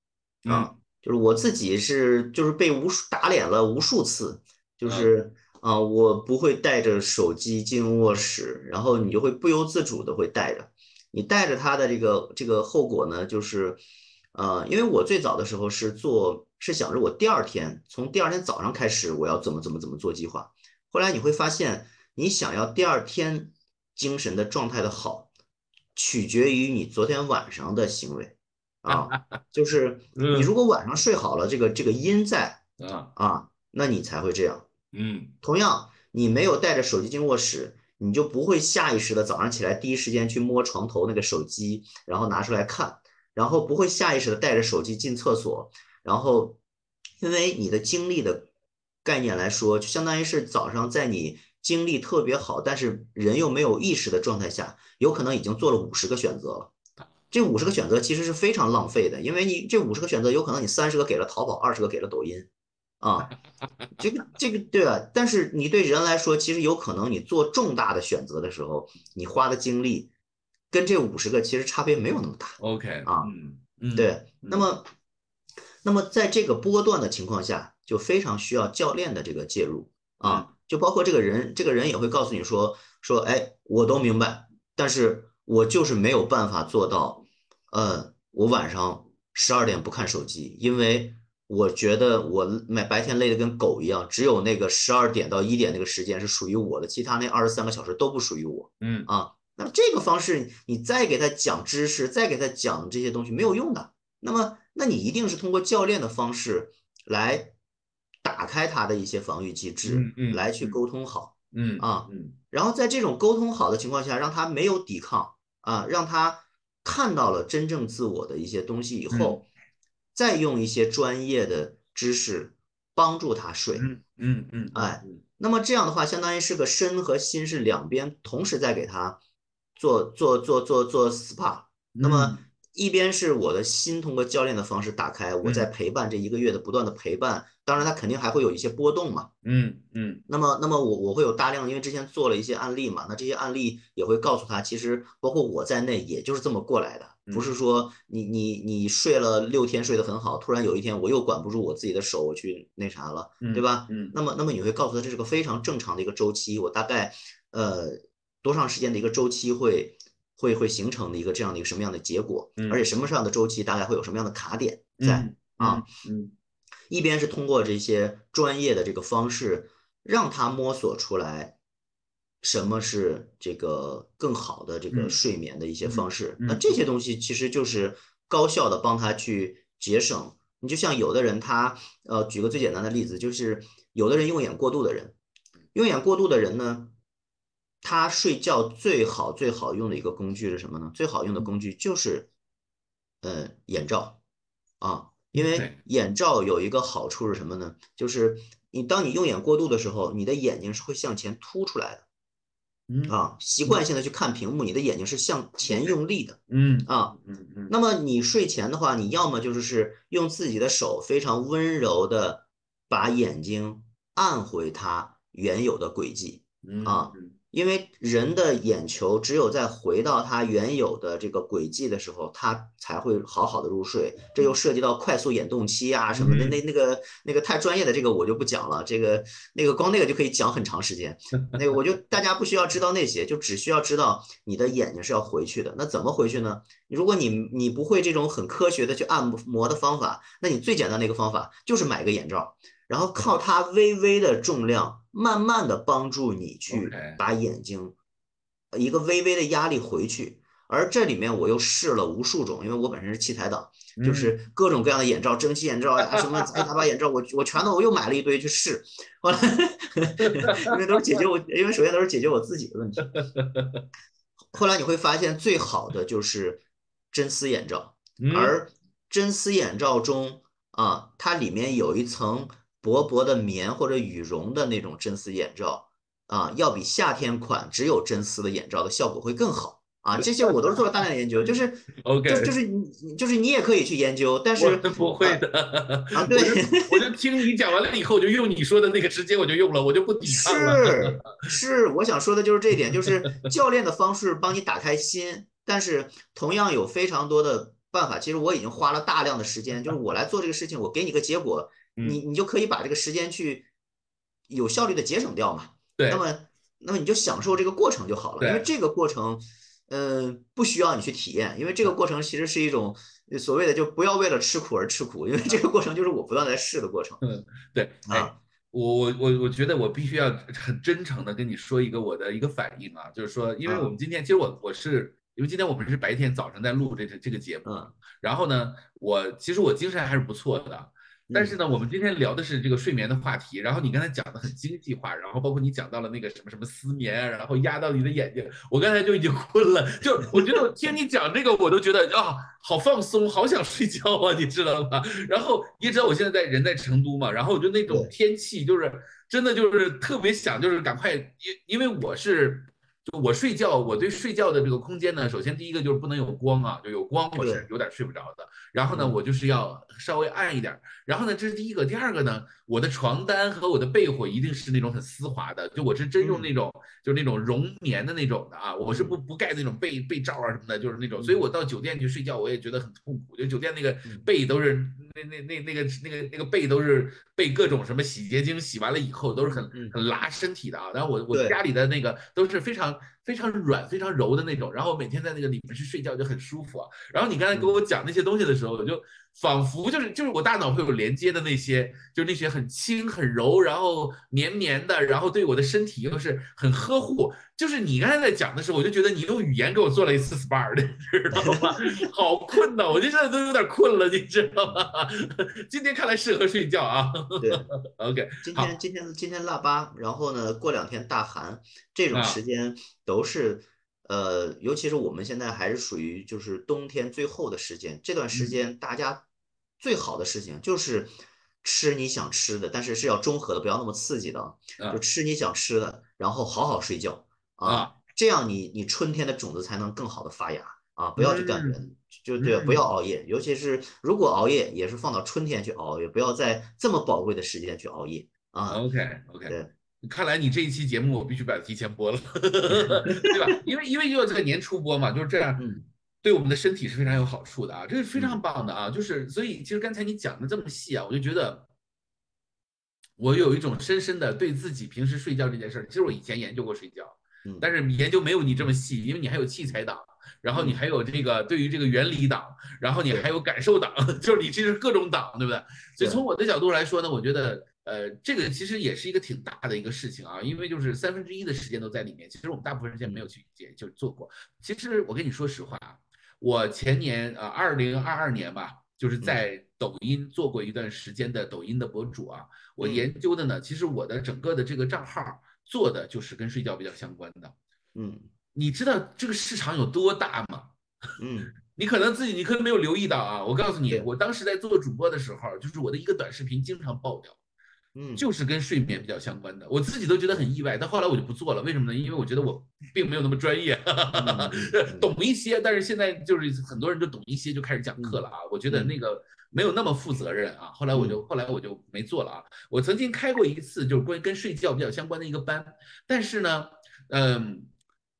啊，就是我自己是就是被无数打脸了无数次，就是啊，我不会带着手机进卧室，然后你就会不由自主的会带着，你带着它的这个这个后果呢，就是呃，因为我最早的时候是做是想着我第二天从第二天早上开始我要怎么怎么怎么做计划。后来你会发现，你想要第二天精神的状态的好，取决于你昨天晚上的行为啊，就是你如果晚上睡好了，这个这个阴在啊啊，那你才会这样。嗯，同样，你没有带着手机进卧室，你就不会下意识的早上起来第一时间去摸床头那个手机，然后拿出来看，然后不会下意识的带着手机进厕所，然后因为你的精力的。概念来说，就相当于是早上在你精力特别好，但是人又没有意识的状态下，有可能已经做了五十个选择了。这五十个选择其实是非常浪费的，因为你这五十个选择，有可能你三十个给了淘宝，二十个给了抖音，啊，这个这个对吧？但是你对人来说，其实有可能你做重大的选择的时候，你花的精力跟这五十个其实差别没有那么大。OK 啊，嗯嗯，对，那么那么在这个波段的情况下。就非常需要教练的这个介入啊，就包括这个人，这个人也会告诉你说说，哎，我都明白，但是我就是没有办法做到，呃，我晚上十二点不看手机，因为我觉得我每白天累得跟狗一样，只有那个十二点到一点那个时间是属于我的，其他那二十三个小时都不属于我。嗯啊，那么这个方式你再给他讲知识，再给他讲这些东西没有用的，那么那你一定是通过教练的方式来。打开他的一些防御机制，来去沟通好，嗯啊，嗯，然后在这种沟通好的情况下，让他没有抵抗啊，让他看到了真正自我的一些东西以后，再用一些专业的知识帮助他睡，嗯嗯嗯，哎，那么这样的话，相当于是个身和心是两边同时在给他做做做做做 SPA，那么。一边是我的心通过教练的方式打开，我在陪伴这一个月的不断的陪伴，当然他肯定还会有一些波动嘛。嗯嗯。那么那么我我会有大量，因为之前做了一些案例嘛，那这些案例也会告诉他，其实包括我在内，也就是这么过来的，不是说你你你睡了六天睡得很好，突然有一天我又管不住我自己的手，我去那啥了，对吧？嗯。那么那么你会告诉他，这是个非常正常的一个周期，我大概呃多长时间的一个周期会。会会形成的一个这样的一个什么样的结果，而且什么样的周期大概会有什么样的卡点在啊？嗯，一边是通过这些专业的这个方式，让他摸索出来什么是这个更好的这个睡眠的一些方式。那这些东西其实就是高效的帮他去节省。你就像有的人，他呃，举个最简单的例子，就是有的人用眼过度的人，用眼过度的人呢。他睡觉最好最好用的一个工具是什么呢？最好用的工具就是，呃，眼罩啊，因为眼罩有一个好处是什么呢？就是你当你用眼过度的时候，你的眼睛是会向前凸出来的，嗯啊，习惯性的去看屏幕，你的眼睛是向前用力的，嗯啊，嗯嗯。那么你睡前的话，你要么就是是用自己的手非常温柔的把眼睛按回它原有的轨迹，啊。因为人的眼球只有在回到它原有的这个轨迹的时候，它才会好好的入睡。这又涉及到快速眼动期啊什么的，那那个那个太专业的这个我就不讲了。这个那个光那个就可以讲很长时间。那个我就大家不需要知道那些，就只需要知道你的眼睛是要回去的。那怎么回去呢？如果你你不会这种很科学的去按摩的方法，那你最简单的一个方法就是买个眼罩，然后靠它微微的重量。慢慢的帮助你去把眼睛一个微微的压力回去，而这里面我又试了无数种，因为我本身是器材党，就是各种各样的眼罩，蒸汽眼罩呀，什么杂七杂八眼罩，我我全都我又买了一堆去试，后来 因为都是解决我，因为首先都是解决我自己的问题。后来你会发现最好的就是真丝眼罩，而真丝眼罩中啊，它里面有一层。薄薄的棉或者羽绒的那种真丝眼罩啊，要比夏天款只有真丝的眼罩的效果会更好啊，这些我都是做了大量的研究，就是 OK，就就是你就是你也可以去研究，但是不会的啊，对，我就听你讲完了以后，我就用你说的那个直接我就用了，我就不抵抗了。是是，我想说的就是这一点，就是教练的方式帮你打开心，但是同样有非常多的办法。其实我已经花了大量的时间，就是我来做这个事情，我给你个结果，你你就可以把这个时间去有效率的节省掉嘛。对，那么那么你就享受这个过程就好了，因为这个过程。嗯，不需要你去体验，因为这个过程其实是一种所谓的就不要为了吃苦而吃苦，因为这个过程就是我不断在试的过程。嗯，对啊，我我我我觉得我必须要很真诚的跟你说一个我的一个反应啊，就是说，因为我们今天其实我我是因为今天我们是白天早上在录这个这个节目，然后呢，我其实我精神还是不错的。但是呢，我们今天聊的是这个睡眠的话题，然后你刚才讲的很经济化，然后包括你讲到了那个什么什么失眠啊，然后压到你的眼睛，我刚才就已经困了，就我觉得听你讲这个，我都觉得啊，好放松，好想睡觉啊，你知道吗？然后你知道我现在在人在成都嘛，然后我就那种天气就是真的就是特别想就是赶快，因因为我是。就我睡觉，我对睡觉的这个空间呢，首先第一个就是不能有光啊，就有光我是有点睡不着的。然后呢，我就是要稍微暗一点。然后呢，这是第一个。第二个呢，我的床单和我的被窝一定是那种很丝滑的，就我是真用那种，就是那种绒棉的那种的啊，我是不不盖那种被被罩啊什么的，就是那种。所以我到酒店去睡觉，我也觉得很痛苦，就酒店那个被都是那那那那个那个那个被都是被各种什么洗洁精洗完了以后都是很很拉身体的啊。然后我我家里的那个都是非常。非常软、非常柔的那种，然后每天在那个里面去睡觉就很舒服啊。然后你刚才给我讲那些东西的时候，我就。仿佛就是就是我大脑会有连接的那些，就是那些很轻很柔，然后绵绵的，然后对我的身体又是很呵护。就是你刚才在讲的时候，我就觉得你用语言给我做了一次 SPA 的，知道吗？好困呐，我现在都有点困了，你知道吗？今天看来适合睡觉啊。对，OK。今天今天今天腊八，然后呢，过两天大寒，这种时间都是。呃，尤其是我们现在还是属于就是冬天最后的时间，这段时间大家最好的事情就是吃你想吃的，但是是要中和的，不要那么刺激的，就吃你想吃的，然后好好睡觉啊，这样你你春天的种子才能更好的发芽啊！不要去干人，就对，不要熬夜，尤其是如果熬夜，也是放到春天去熬夜，不要在这么宝贵的时间去熬夜啊。OK OK。对。看来你这一期节目我必须把它提前播了，对吧？因为因为要在年初播嘛，就是这样，对我们的身体是非常有好处的啊，这是非常棒的啊。就是所以其实刚才你讲的这么细啊，我就觉得我有一种深深的对自己平时睡觉这件事儿，其实我以前研究过睡觉，但是研究没有你这么细，因为你还有器材党，然后你还有这个对于这个原理党，然后你还有感受党，就是你这是各种党，对不对？所以从我的角度来说呢，我觉得。呃，这个其实也是一个挺大的一个事情啊，因为就是三分之一的时间都在里面。其实我们大部分时间没有去接，就做过。其实我跟你说实话啊，我前年啊，二零二二年吧，就是在抖音做过一段时间的抖音的博主啊。我研究的呢，其实我的整个的这个账号做的就是跟睡觉比较相关的。嗯，你知道这个市场有多大吗？嗯，你可能自己你可能没有留意到啊。我告诉你，我当时在做主播的时候，就是我的一个短视频经常爆掉。嗯，就是跟睡眠比较相关的，我自己都觉得很意外。但后来我就不做了，为什么呢？因为我觉得我并没有那么专业，懂一些，但是现在就是很多人就懂一些就开始讲课了啊。我觉得那个没有那么负责任啊。后来我就后来我就没做了啊。我曾经开过一次就是关于跟睡觉比较相关的一个班，但是呢，嗯，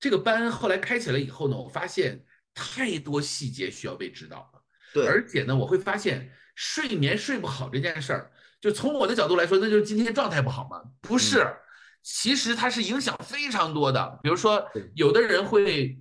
这个班后来开起来以后呢，我发现太多细节需要被指导了。对，而且呢，我会发现睡眠睡不好这件事儿。就从我的角度来说，那就是今天状态不好嘛？不是，其实它是影响非常多的。比如说，有的人会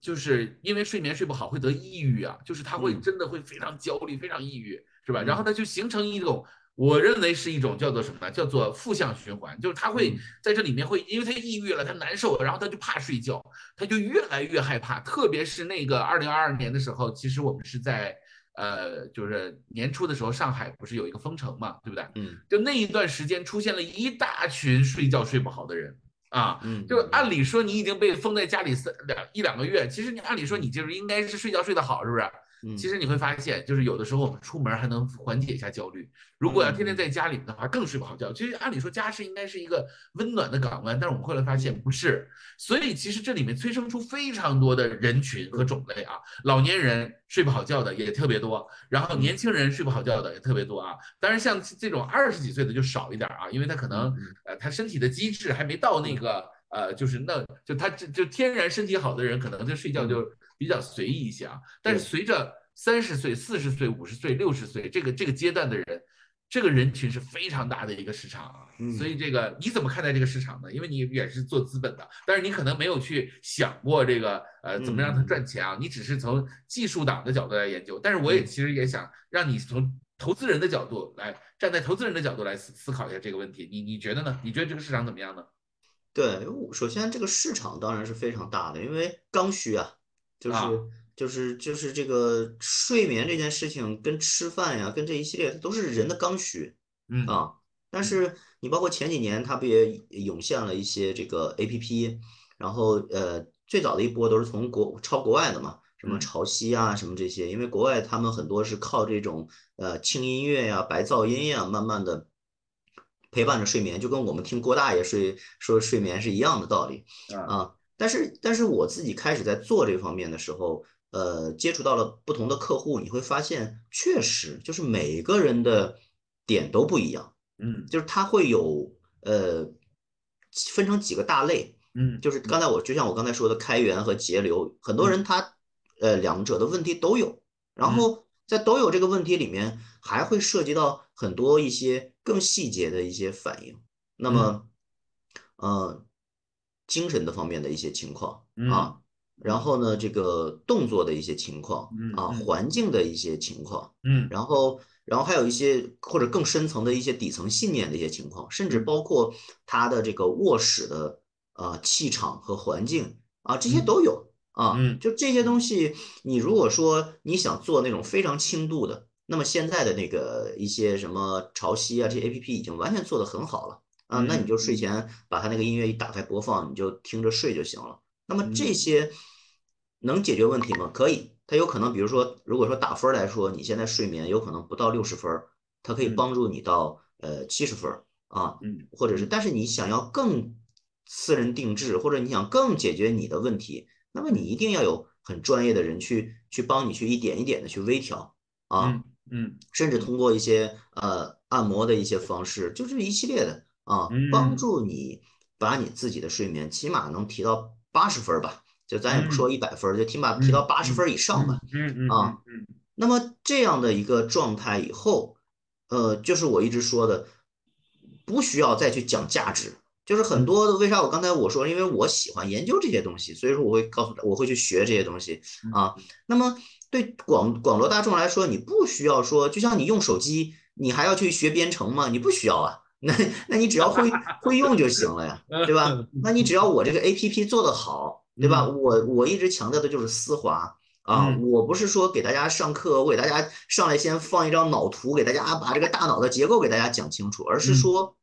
就是因为睡眠睡不好会得抑郁啊，就是他会真的会非常焦虑、非常抑郁，是吧？然后他就形成一种，我认为是一种叫做什么呢？叫做负向循环，就是他会在这里面会，因为他抑郁了，他难受，然后他就怕睡觉，他就越来越害怕。特别是那个二零二二年的时候，其实我们是在。呃，就是年初的时候，上海不是有一个封城嘛，对不对？嗯，就那一段时间出现了一大群睡觉睡不好的人啊，嗯，就按理说你已经被封在家里三两一两个月，其实你按理说你就是应该是睡觉睡得好，是不是？其实你会发现，就是有的时候我们出门还能缓解一下焦虑。如果要天天在家里面的话，更睡不好觉。其实按理说家是应该是一个温暖的港湾，但是我们后来发现不是。所以其实这里面催生出非常多的人群和种类啊，老年人睡不好觉的也特别多，然后年轻人睡不好觉的也特别多啊。当然像这种二十几岁的就少一点啊，因为他可能呃他身体的机制还没到那个呃就是那就他就就天然身体好的人可能就睡觉就比较随意一些啊。但是随着三十岁、四十岁、五十岁、六十岁这个这个阶段的人。这个人群是非常大的一个市场啊，所以这个你怎么看待这个市场呢？因为你也是做资本的，但是你可能没有去想过这个呃怎么让它赚钱啊，你只是从技术党的角度来研究。但是我也其实也想让你从投资人的角度来站在投资人的角度来思思考一下这个问题。你你觉得呢？你觉得这个市场怎么样呢？对，首先这个市场当然是非常大的，因为刚需啊，就是。就是就是这个睡眠这件事情，跟吃饭呀，跟这一系列都是人的刚需，嗯啊。但是你包括前几年，它不也涌现了一些这个 A P P，然后呃，最早的一波都是从国抄国外的嘛，什么潮汐啊，什么这些，因为国外他们很多是靠这种呃轻音乐呀、白噪音呀，慢慢的陪伴着睡眠，就跟我们听郭大爷睡说睡眠是一样的道理啊。但是但是我自己开始在做这方面的时候。呃，接触到了不同的客户，你会发现，确实就是每个人的点都不一样，嗯，就是他会有呃分成几个大类，嗯，就是刚。才我就像我刚才说的开源和节流，很多人他呃两者的问题都有，然后在都有这个问题里面，还会涉及到很多一些更细节的一些反应，那么呃精神的方面的一些情况啊。然后呢，这个动作的一些情况啊，环境的一些情况，嗯，然后，然后还有一些或者更深层的一些底层信念的一些情况，甚至包括他的这个卧室的啊气场和环境啊，这些都有。啊，嗯，就这些。东西，你如果说你想做那种非常轻度的，那么现在的那个一些什么潮汐啊，这些 A P P 已经完全做得很好了啊，那你就睡前把它那个音乐一打开播放，你就听着睡就行了。那么这些能解决问题吗？可以，它有可能，比如说，如果说打分来说，你现在睡眠有可能不到六十分，它可以帮助你到呃七十分啊，嗯，或者是，但是你想要更私人定制，或者你想更解决你的问题，那么你一定要有很专业的人去去帮你去一点一点的去微调啊，嗯，甚至通过一些呃按摩的一些方式，就是一系列的啊，帮助你把你自己的睡眠起码能提到。八十分吧，就咱也不说一百分，就起码提到八十分以上吧。嗯嗯啊，那么这样的一个状态以后，呃，就是我一直说的，不需要再去讲价值。就是很多的，为啥我刚才我说，因为我喜欢研究这些东西，所以说我会告诉他，我会去学这些东西啊。那么对广广罗大众来说，你不需要说，就像你用手机，你还要去学编程吗？你不需要啊。那那你只要会会用就行了呀，对吧？那你只要我这个 A P P 做得好，对吧？我我一直强调的就是丝滑啊，我不是说给大家上课，我给大家上来先放一张脑图，给大家把这个大脑的结构给大家讲清楚，而是说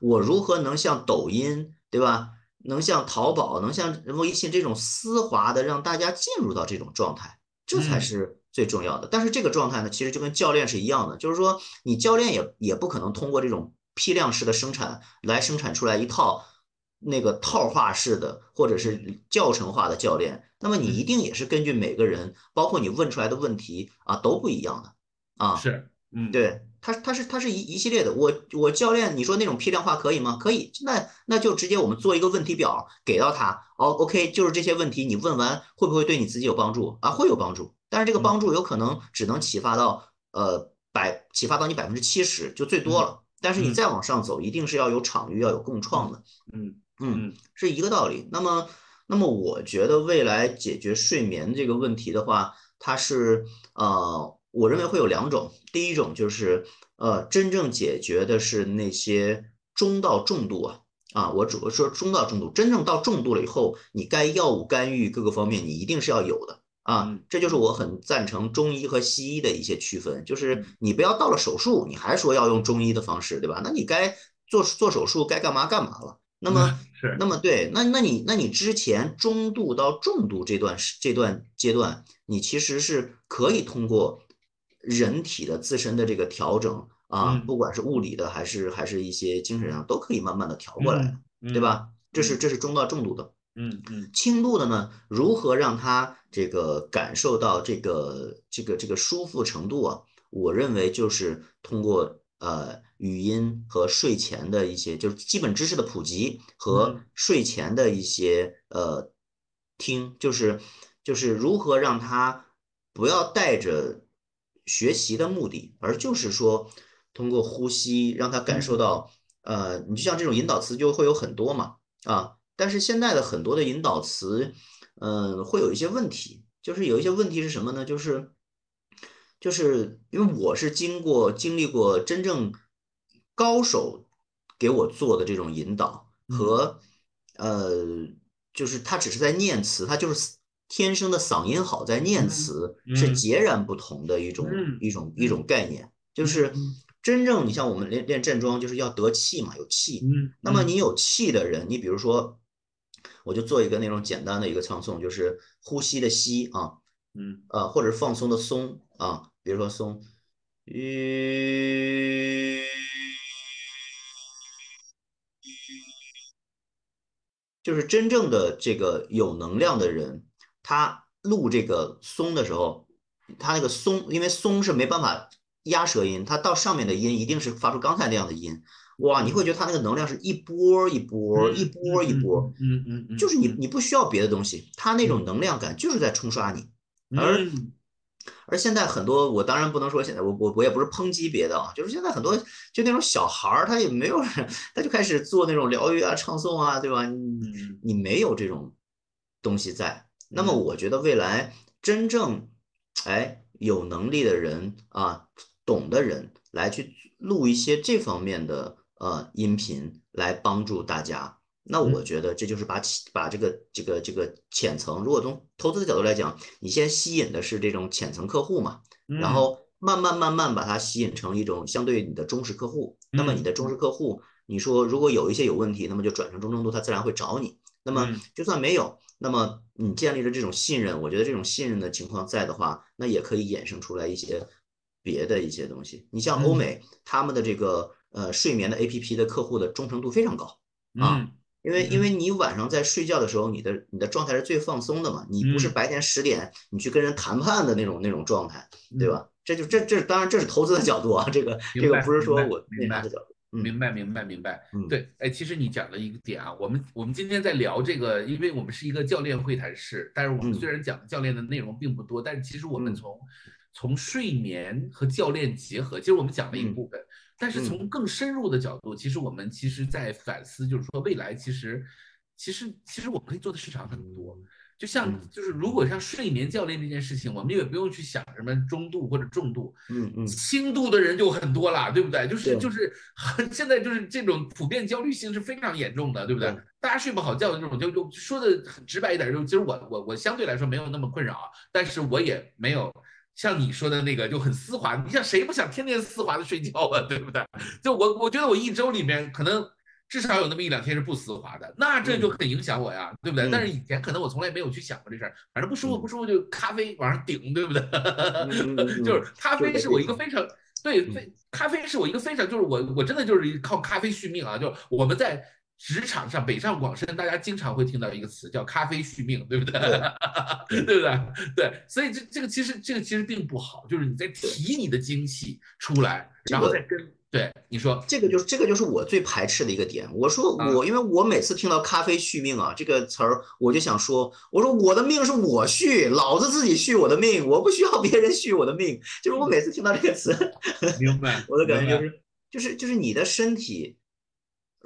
我如何能像抖音，对吧？能像淘宝，能像微信这种丝滑的让大家进入到这种状态，这才是。最重要的，但是这个状态呢，其实就跟教练是一样的，就是说你教练也也不可能通过这种批量式的生产来生产出来一套那个套化式的或者是教程化的教练，那么你一定也是根据每个人，包括你问出来的问题啊都不一样的啊，是，嗯，对，他他是他是一一系列的，我我教练，你说那种批量化可以吗？可以，那那就直接我们做一个问题表给到他，哦，OK，就是这些问题你问完会不会对你自己有帮助？啊？会有帮助。但是这个帮助有可能只能启发到呃百启发到你百分之七十就最多了，但是你再往上走，一定是要有场域要有共创的，嗯嗯，是一个道理。那么那么我觉得未来解决睡眠这个问题的话，它是呃我认为会有两种，第一种就是呃真正解决的是那些中到重度啊啊，我只说中到重度，真正到重度了以后，你该药物干预各个方面你一定是要有的。啊，这就是我很赞成中医和西医的一些区分，就是你不要到了手术，你还说要用中医的方式，对吧？那你该做做手术，该干嘛干嘛了。那么 是，那么对，那那你那你之前中度到重度这段时这段阶段，你其实是可以通过人体的自身的这个调整啊，不管是物理的还是还是一些精神上，都可以慢慢的调过来，对吧？这是这是中到重度的。嗯嗯，轻度的呢，如何让他这个感受到这个这个这个舒服程度啊？我认为就是通过呃语音和睡前的一些就是基本知识的普及和睡前的一些呃听，就是就是如何让他不要带着学习的目的，而就是说通过呼吸让他感受到呃，你就像这种引导词就会有很多嘛啊。但是现在的很多的引导词，嗯，会有一些问题，就是有一些问题是什么呢？就是，就是因为我是经过经历过真正高手给我做的这种引导和，呃，就是他只是在念词，他就是天生的嗓音好在念词，是截然不同的一种一种一种概念，就是真正你像我们练练站桩，就是要得气嘛，有气。那么你有气的人，你比如说。我就做一个那种简单的一个唱诵，就是呼吸的吸啊，嗯，呃，或者放松的松啊，比如说松，吁，就是真正的这个有能量的人，他录这个松的时候，他那个松，因为松是没办法压舌音，他到上面的音一定是发出刚才那样的音。哇，你会觉得它那个能量是一波一波，一波一波，嗯嗯嗯，就是你你不需要别的东西，它那种能量感就是在冲刷你。而而现在很多，我当然不能说现在我我我也不是抨击别的啊，就是现在很多就那种小孩儿，他也没有，他就开始做那种疗愈啊、唱诵啊，对吧？你你没有这种东西在，那么我觉得未来真正哎有能力的人啊，懂的人来去录一些这方面的。呃，音频来帮助大家，那我觉得这就是把把这个这个这个浅层，如果从投资的角度来讲，你先吸引的是这种浅层客户嘛，然后慢慢慢慢把它吸引成一种相对你的忠实客户。那么你的忠实客户，你说如果有一些有问题，那么就转成中程度，他自然会找你。那么就算没有，那么你建立了这种信任，我觉得这种信任的情况在的话，那也可以衍生出来一些别的一些东西。你像欧美他们的这个。呃，睡眠的 A P P 的客户的忠诚度非常高啊，因为因为你晚上在睡觉的时候，你的你的状态是最放松的嘛，你不是白天十点你去跟人谈判的那种那种状态，对吧？这就这这当然这是投资的角度啊，这个这个不是说我明白的角度，明白明白明白，嗯，对，哎，其实你讲了一个点啊，我们我们今天在聊这个，因为我们是一个教练会谈室，但是我们虽然讲教练的内容并不多，但是其实我们从从睡眠和教练结合，其实我们讲了一部分。但是从更深入的角度，其实我们其实在反思，就是说未来其实，其实其实我们可以做的市场很多。就像就是如果像睡眠教练这件事情，我们也不用去想什么中度或者重度，嗯嗯，轻度的人就很多了，对不对？就是就是现在就是这种普遍焦虑性是非常严重的，对不对？大家睡不好觉的这种，就就说的很直白一点，就其实我我我相对来说没有那么困扰，但是我也没有。像你说的那个就很丝滑，你像谁不想天天丝滑的睡觉啊，对不对？就我我觉得我一周里面可能至少有那么一两天是不丝滑的，那这就很影响我呀，对不对？但是以前可能我从来没有去想过这事儿，反正不舒服不舒服就咖啡往上顶，对不对？就是咖啡是我一个非常对非咖啡是我一个非常就是我我真的就是靠咖啡续命啊，就我们在。职场上北上广深，大家经常会听到一个词叫“咖啡续命”，对不 对？对不对？对，所以这这个其实这个其实并不好，就是你在提你的精气出来，然后再跟对你说，这个就是这个就是我最排斥的一个点。我说我，因为我每次听到“咖啡续命”啊这个词儿，我就想说，我说我的命是我续，老子自己续我的命，我不需要别人续我的命。就是我每次听到这个词，明白？我的感觉就是就是就是你的身体。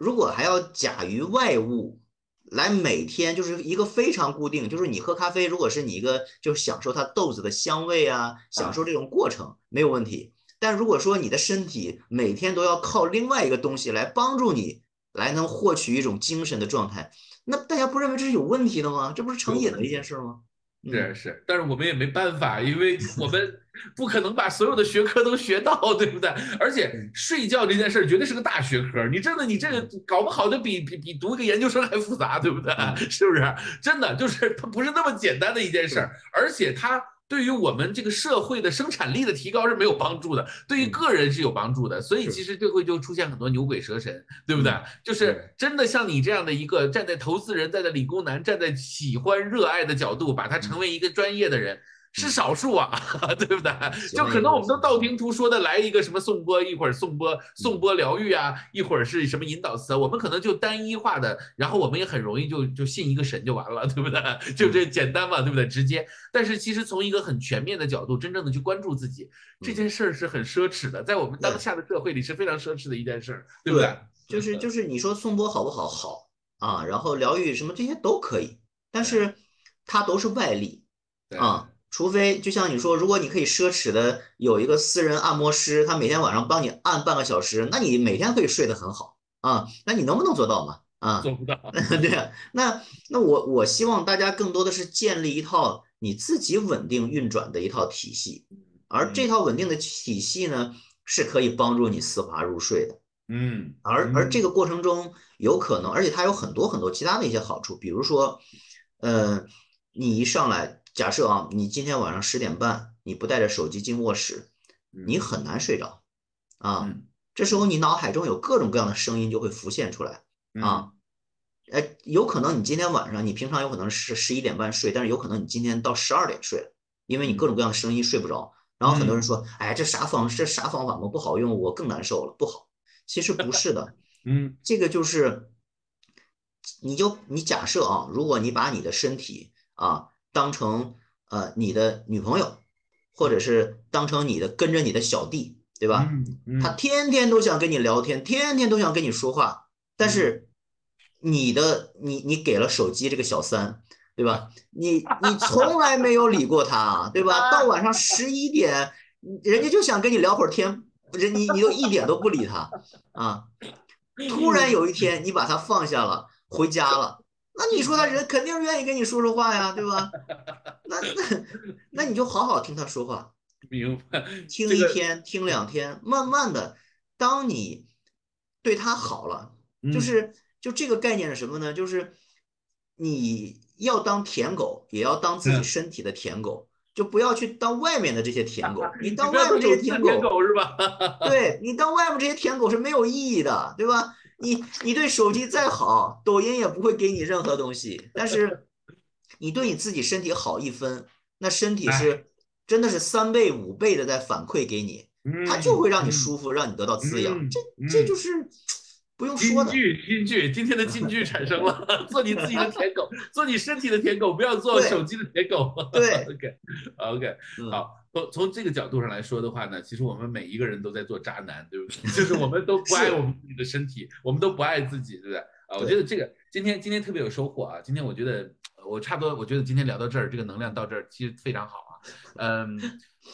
如果还要假于外物来每天就是一个非常固定，就是你喝咖啡，如果是你一个就是享受它豆子的香味啊，享受这种过程没有问题。但如果说你的身体每天都要靠另外一个东西来帮助你来能获取一种精神的状态，那大家不认为这是有问题的吗？这不是成瘾的一件事吗？是是，但是我们也没办法，因为我们不可能把所有的学科都学到，对不对？而且睡觉这件事儿绝对是个大学科，你真的你这个搞不好就比比比读一个研究生还复杂，对不对？是不是？真的就是它不是那么简单的一件事儿，而且它对于我们这个社会的生产力的提高是没有帮助的，对于个人是有帮助的。所以其实就会就出现很多牛鬼蛇神，对不对？就是真的像你这样的一个站在投资人、站在理工男、站在喜欢热爱的角度，把它成为一个专业的人。是少数啊，对不对？就可能我们都道听途说的来一个什么颂钵，一会儿颂钵颂钵疗愈啊，一会儿是什么引导词，我们可能就单一化的，然后我们也很容易就就信一个神就完了，对不对？就这简单嘛，对不对？直接。但是其实从一个很全面的角度，真正的去关注自己这件事儿是很奢侈的，在我们当下的社会里是非常奢侈的一件事儿，对不对？就是就是你说颂钵好不好？好啊，然后疗愈什么这些都可以，但是它都是外力啊。除非就像你说，如果你可以奢侈的有一个私人按摩师，他每天晚上帮你按半个小时，那你每天可以睡得很好啊。那你能不能做到嘛？啊，做不到。对啊，那那我我希望大家更多的是建立一套你自己稳定运转的一套体系，而这套稳定的体系呢，是可以帮助你丝滑入睡的。嗯，而而这个过程中有可能，而且它有很多很多其他的一些好处，比如说，呃，你一上来。假设啊，你今天晚上十点半你不带着手机进卧室，你很难睡着啊。这时候你脑海中有各种各样的声音就会浮现出来啊。哎，有可能你今天晚上你平常有可能是十一点半睡，但是有可能你今天到十二点睡，因为你各种各样的声音睡不着。然后很多人说，哎，这啥方这啥方法吗？不好用，我更难受了，不好。其实不是的，嗯，这个就是，你就你假设啊，如果你把你的身体啊。当成呃你的女朋友，或者是当成你的跟着你的小弟，对吧？他天天都想跟你聊天，天天都想跟你说话，但是你的你你给了手机这个小三，对吧？你你从来没有理过他，对吧？到晚上十一点，人家就想跟你聊会儿天，人你你都一点都不理他啊！突然有一天你把他放下了，回家了。那你说他人肯定愿意跟你说说话呀，对吧？那那那你就好好听他说话，明白？听一天，听两天，慢慢的，当你对他好了，就是就这个概念是什么呢？就是你要当舔狗，也要当自己身体的舔狗，就不要去当外面的这些舔狗。你 当外面这些舔狗是吧？对你当外面这些舔狗是没有意义的，对吧？你你对手机再好，抖音也不会给你任何东西。但是，你对你自己身体好一分，那身体是真的是三倍五倍的在反馈给你，它就会让你舒服，让你得到滋养。这这就是不用说的。金句金句，今天的金句产生了，做你自己的舔狗，做你身体的舔狗，不要做手机的舔狗。对，OK OK，好。从从这个角度上来说的话呢，其实我们每一个人都在做渣男，对不对？就是我们都不爱我们自己的身体，我们都不爱自己，对不对？啊，我觉得这个今天今天特别有收获啊！今天我觉得我差不多，我觉得今天聊到这儿，这个能量到这儿其实非常好啊。嗯，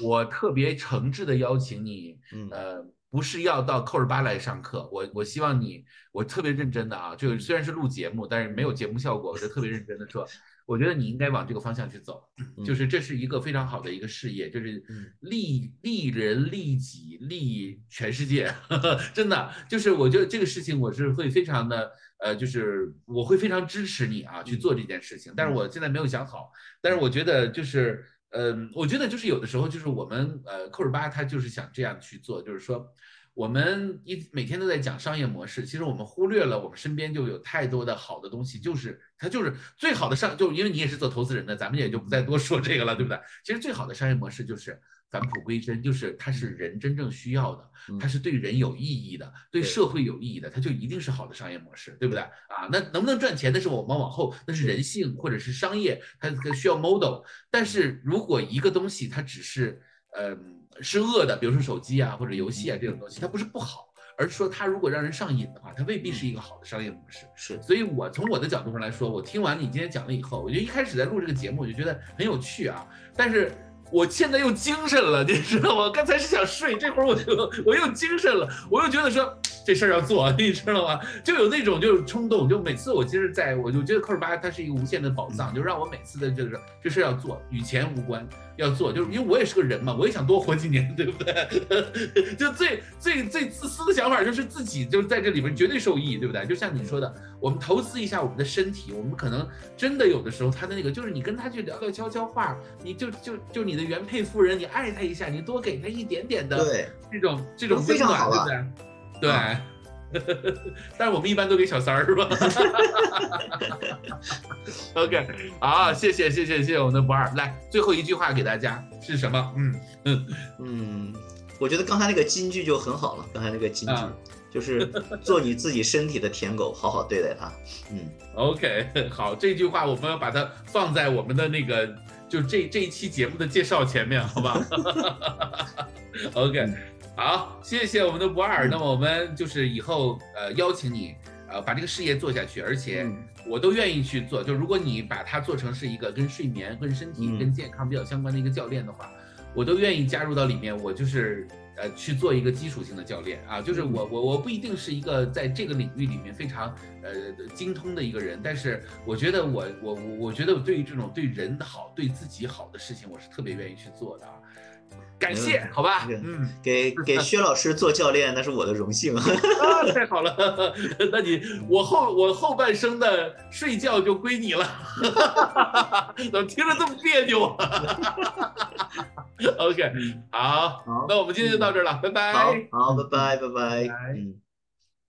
我特别诚挚的邀请你，呃，不是要到扣儿巴来上课，我我希望你，我特别认真的啊，就虽然是录节目，但是没有节目效果，我就特别认真的说。我觉得你应该往这个方向去走，就是这是一个非常好的一个事业，就是利利人利己利全世界，真的就是我觉得这个事情我是会非常的呃，就是我会非常支持你啊去做这件事情，但是我现在没有想好，但是我觉得就是嗯，我觉得就是有的时候就是我们呃扣十八他就是想这样去做，就是说。我们一每天都在讲商业模式，其实我们忽略了我们身边就有太多的好的东西，就是它就是最好的商，就因为你也是做投资人的，咱们也就不再多说这个了，对不对？其实最好的商业模式就是返璞归真，就是它是人真正需要的，它是对人有意义的，对社会有意义的，它就一定是好的商业模式，对不对？啊，那能不能赚钱，那是我们往后，那是人性或者是商业，它需要 model。但是如果一个东西它只是，嗯。是恶的，比如说手机啊或者游戏啊这种东西，它不是不好，而是说它如果让人上瘾的话，它未必是一个好的商业模式。是，所以我从我的角度上来说，我听完你今天讲了以后，我觉得一开始在录这个节目，我就觉得很有趣啊，但是我现在又精神了，你知道吗？刚才是想睡，这会儿我就我又精神了，我又觉得说。这事儿要做，你知道吗？就有那种就是冲动，就每次我其实在我就觉得科尔巴它是一个无限的宝藏，就让我每次的这个这事要做，与钱无关，要做，就是因为我也是个人嘛，我也想多活几年，对不对？就最最最自私的想法就是自己就是在这里边绝对受益，对不对？就像你说的，我们投资一下我们的身体，我们可能真的有的时候他的那个就是你跟他去聊聊悄悄话，你就就就你的原配夫人，你爱他一下，你多给他一点点的这种这种温暖，对不对？对，但是我们一般都给小三儿是吧？OK，好，谢谢谢谢谢谢我们的不二，来最后一句话给大家是什么？嗯嗯嗯，我觉得刚才那个金句就很好了，刚才那个金句就是做你自己身体的舔狗，好好对待它。嗯，OK，好，这句话我们要把它放在我们的那个就这这一期节目的介绍前面，好吧？OK。好，谢谢我们的不二。那么我们就是以后呃邀请你呃把这个事业做下去，而且我都愿意去做。就如果你把它做成是一个跟睡眠、跟身体、跟健康比较相关的一个教练的话，我都愿意加入到里面。我就是呃去做一个基础性的教练啊，就是我我我不一定是一个在这个领域里面非常呃精通的一个人，但是我觉得我我我我觉得对于这种对人好、对自己好的事情，我是特别愿意去做的啊。感谢，好吧，嗯，给给薛老师做教练，那是我的荣幸 啊！太好了，那你我后我后半生的睡觉就归你了，怎么听着这么别扭？OK，好，那我们今天就到这儿了，拜拜。好，好，拜拜，拜拜，嗯。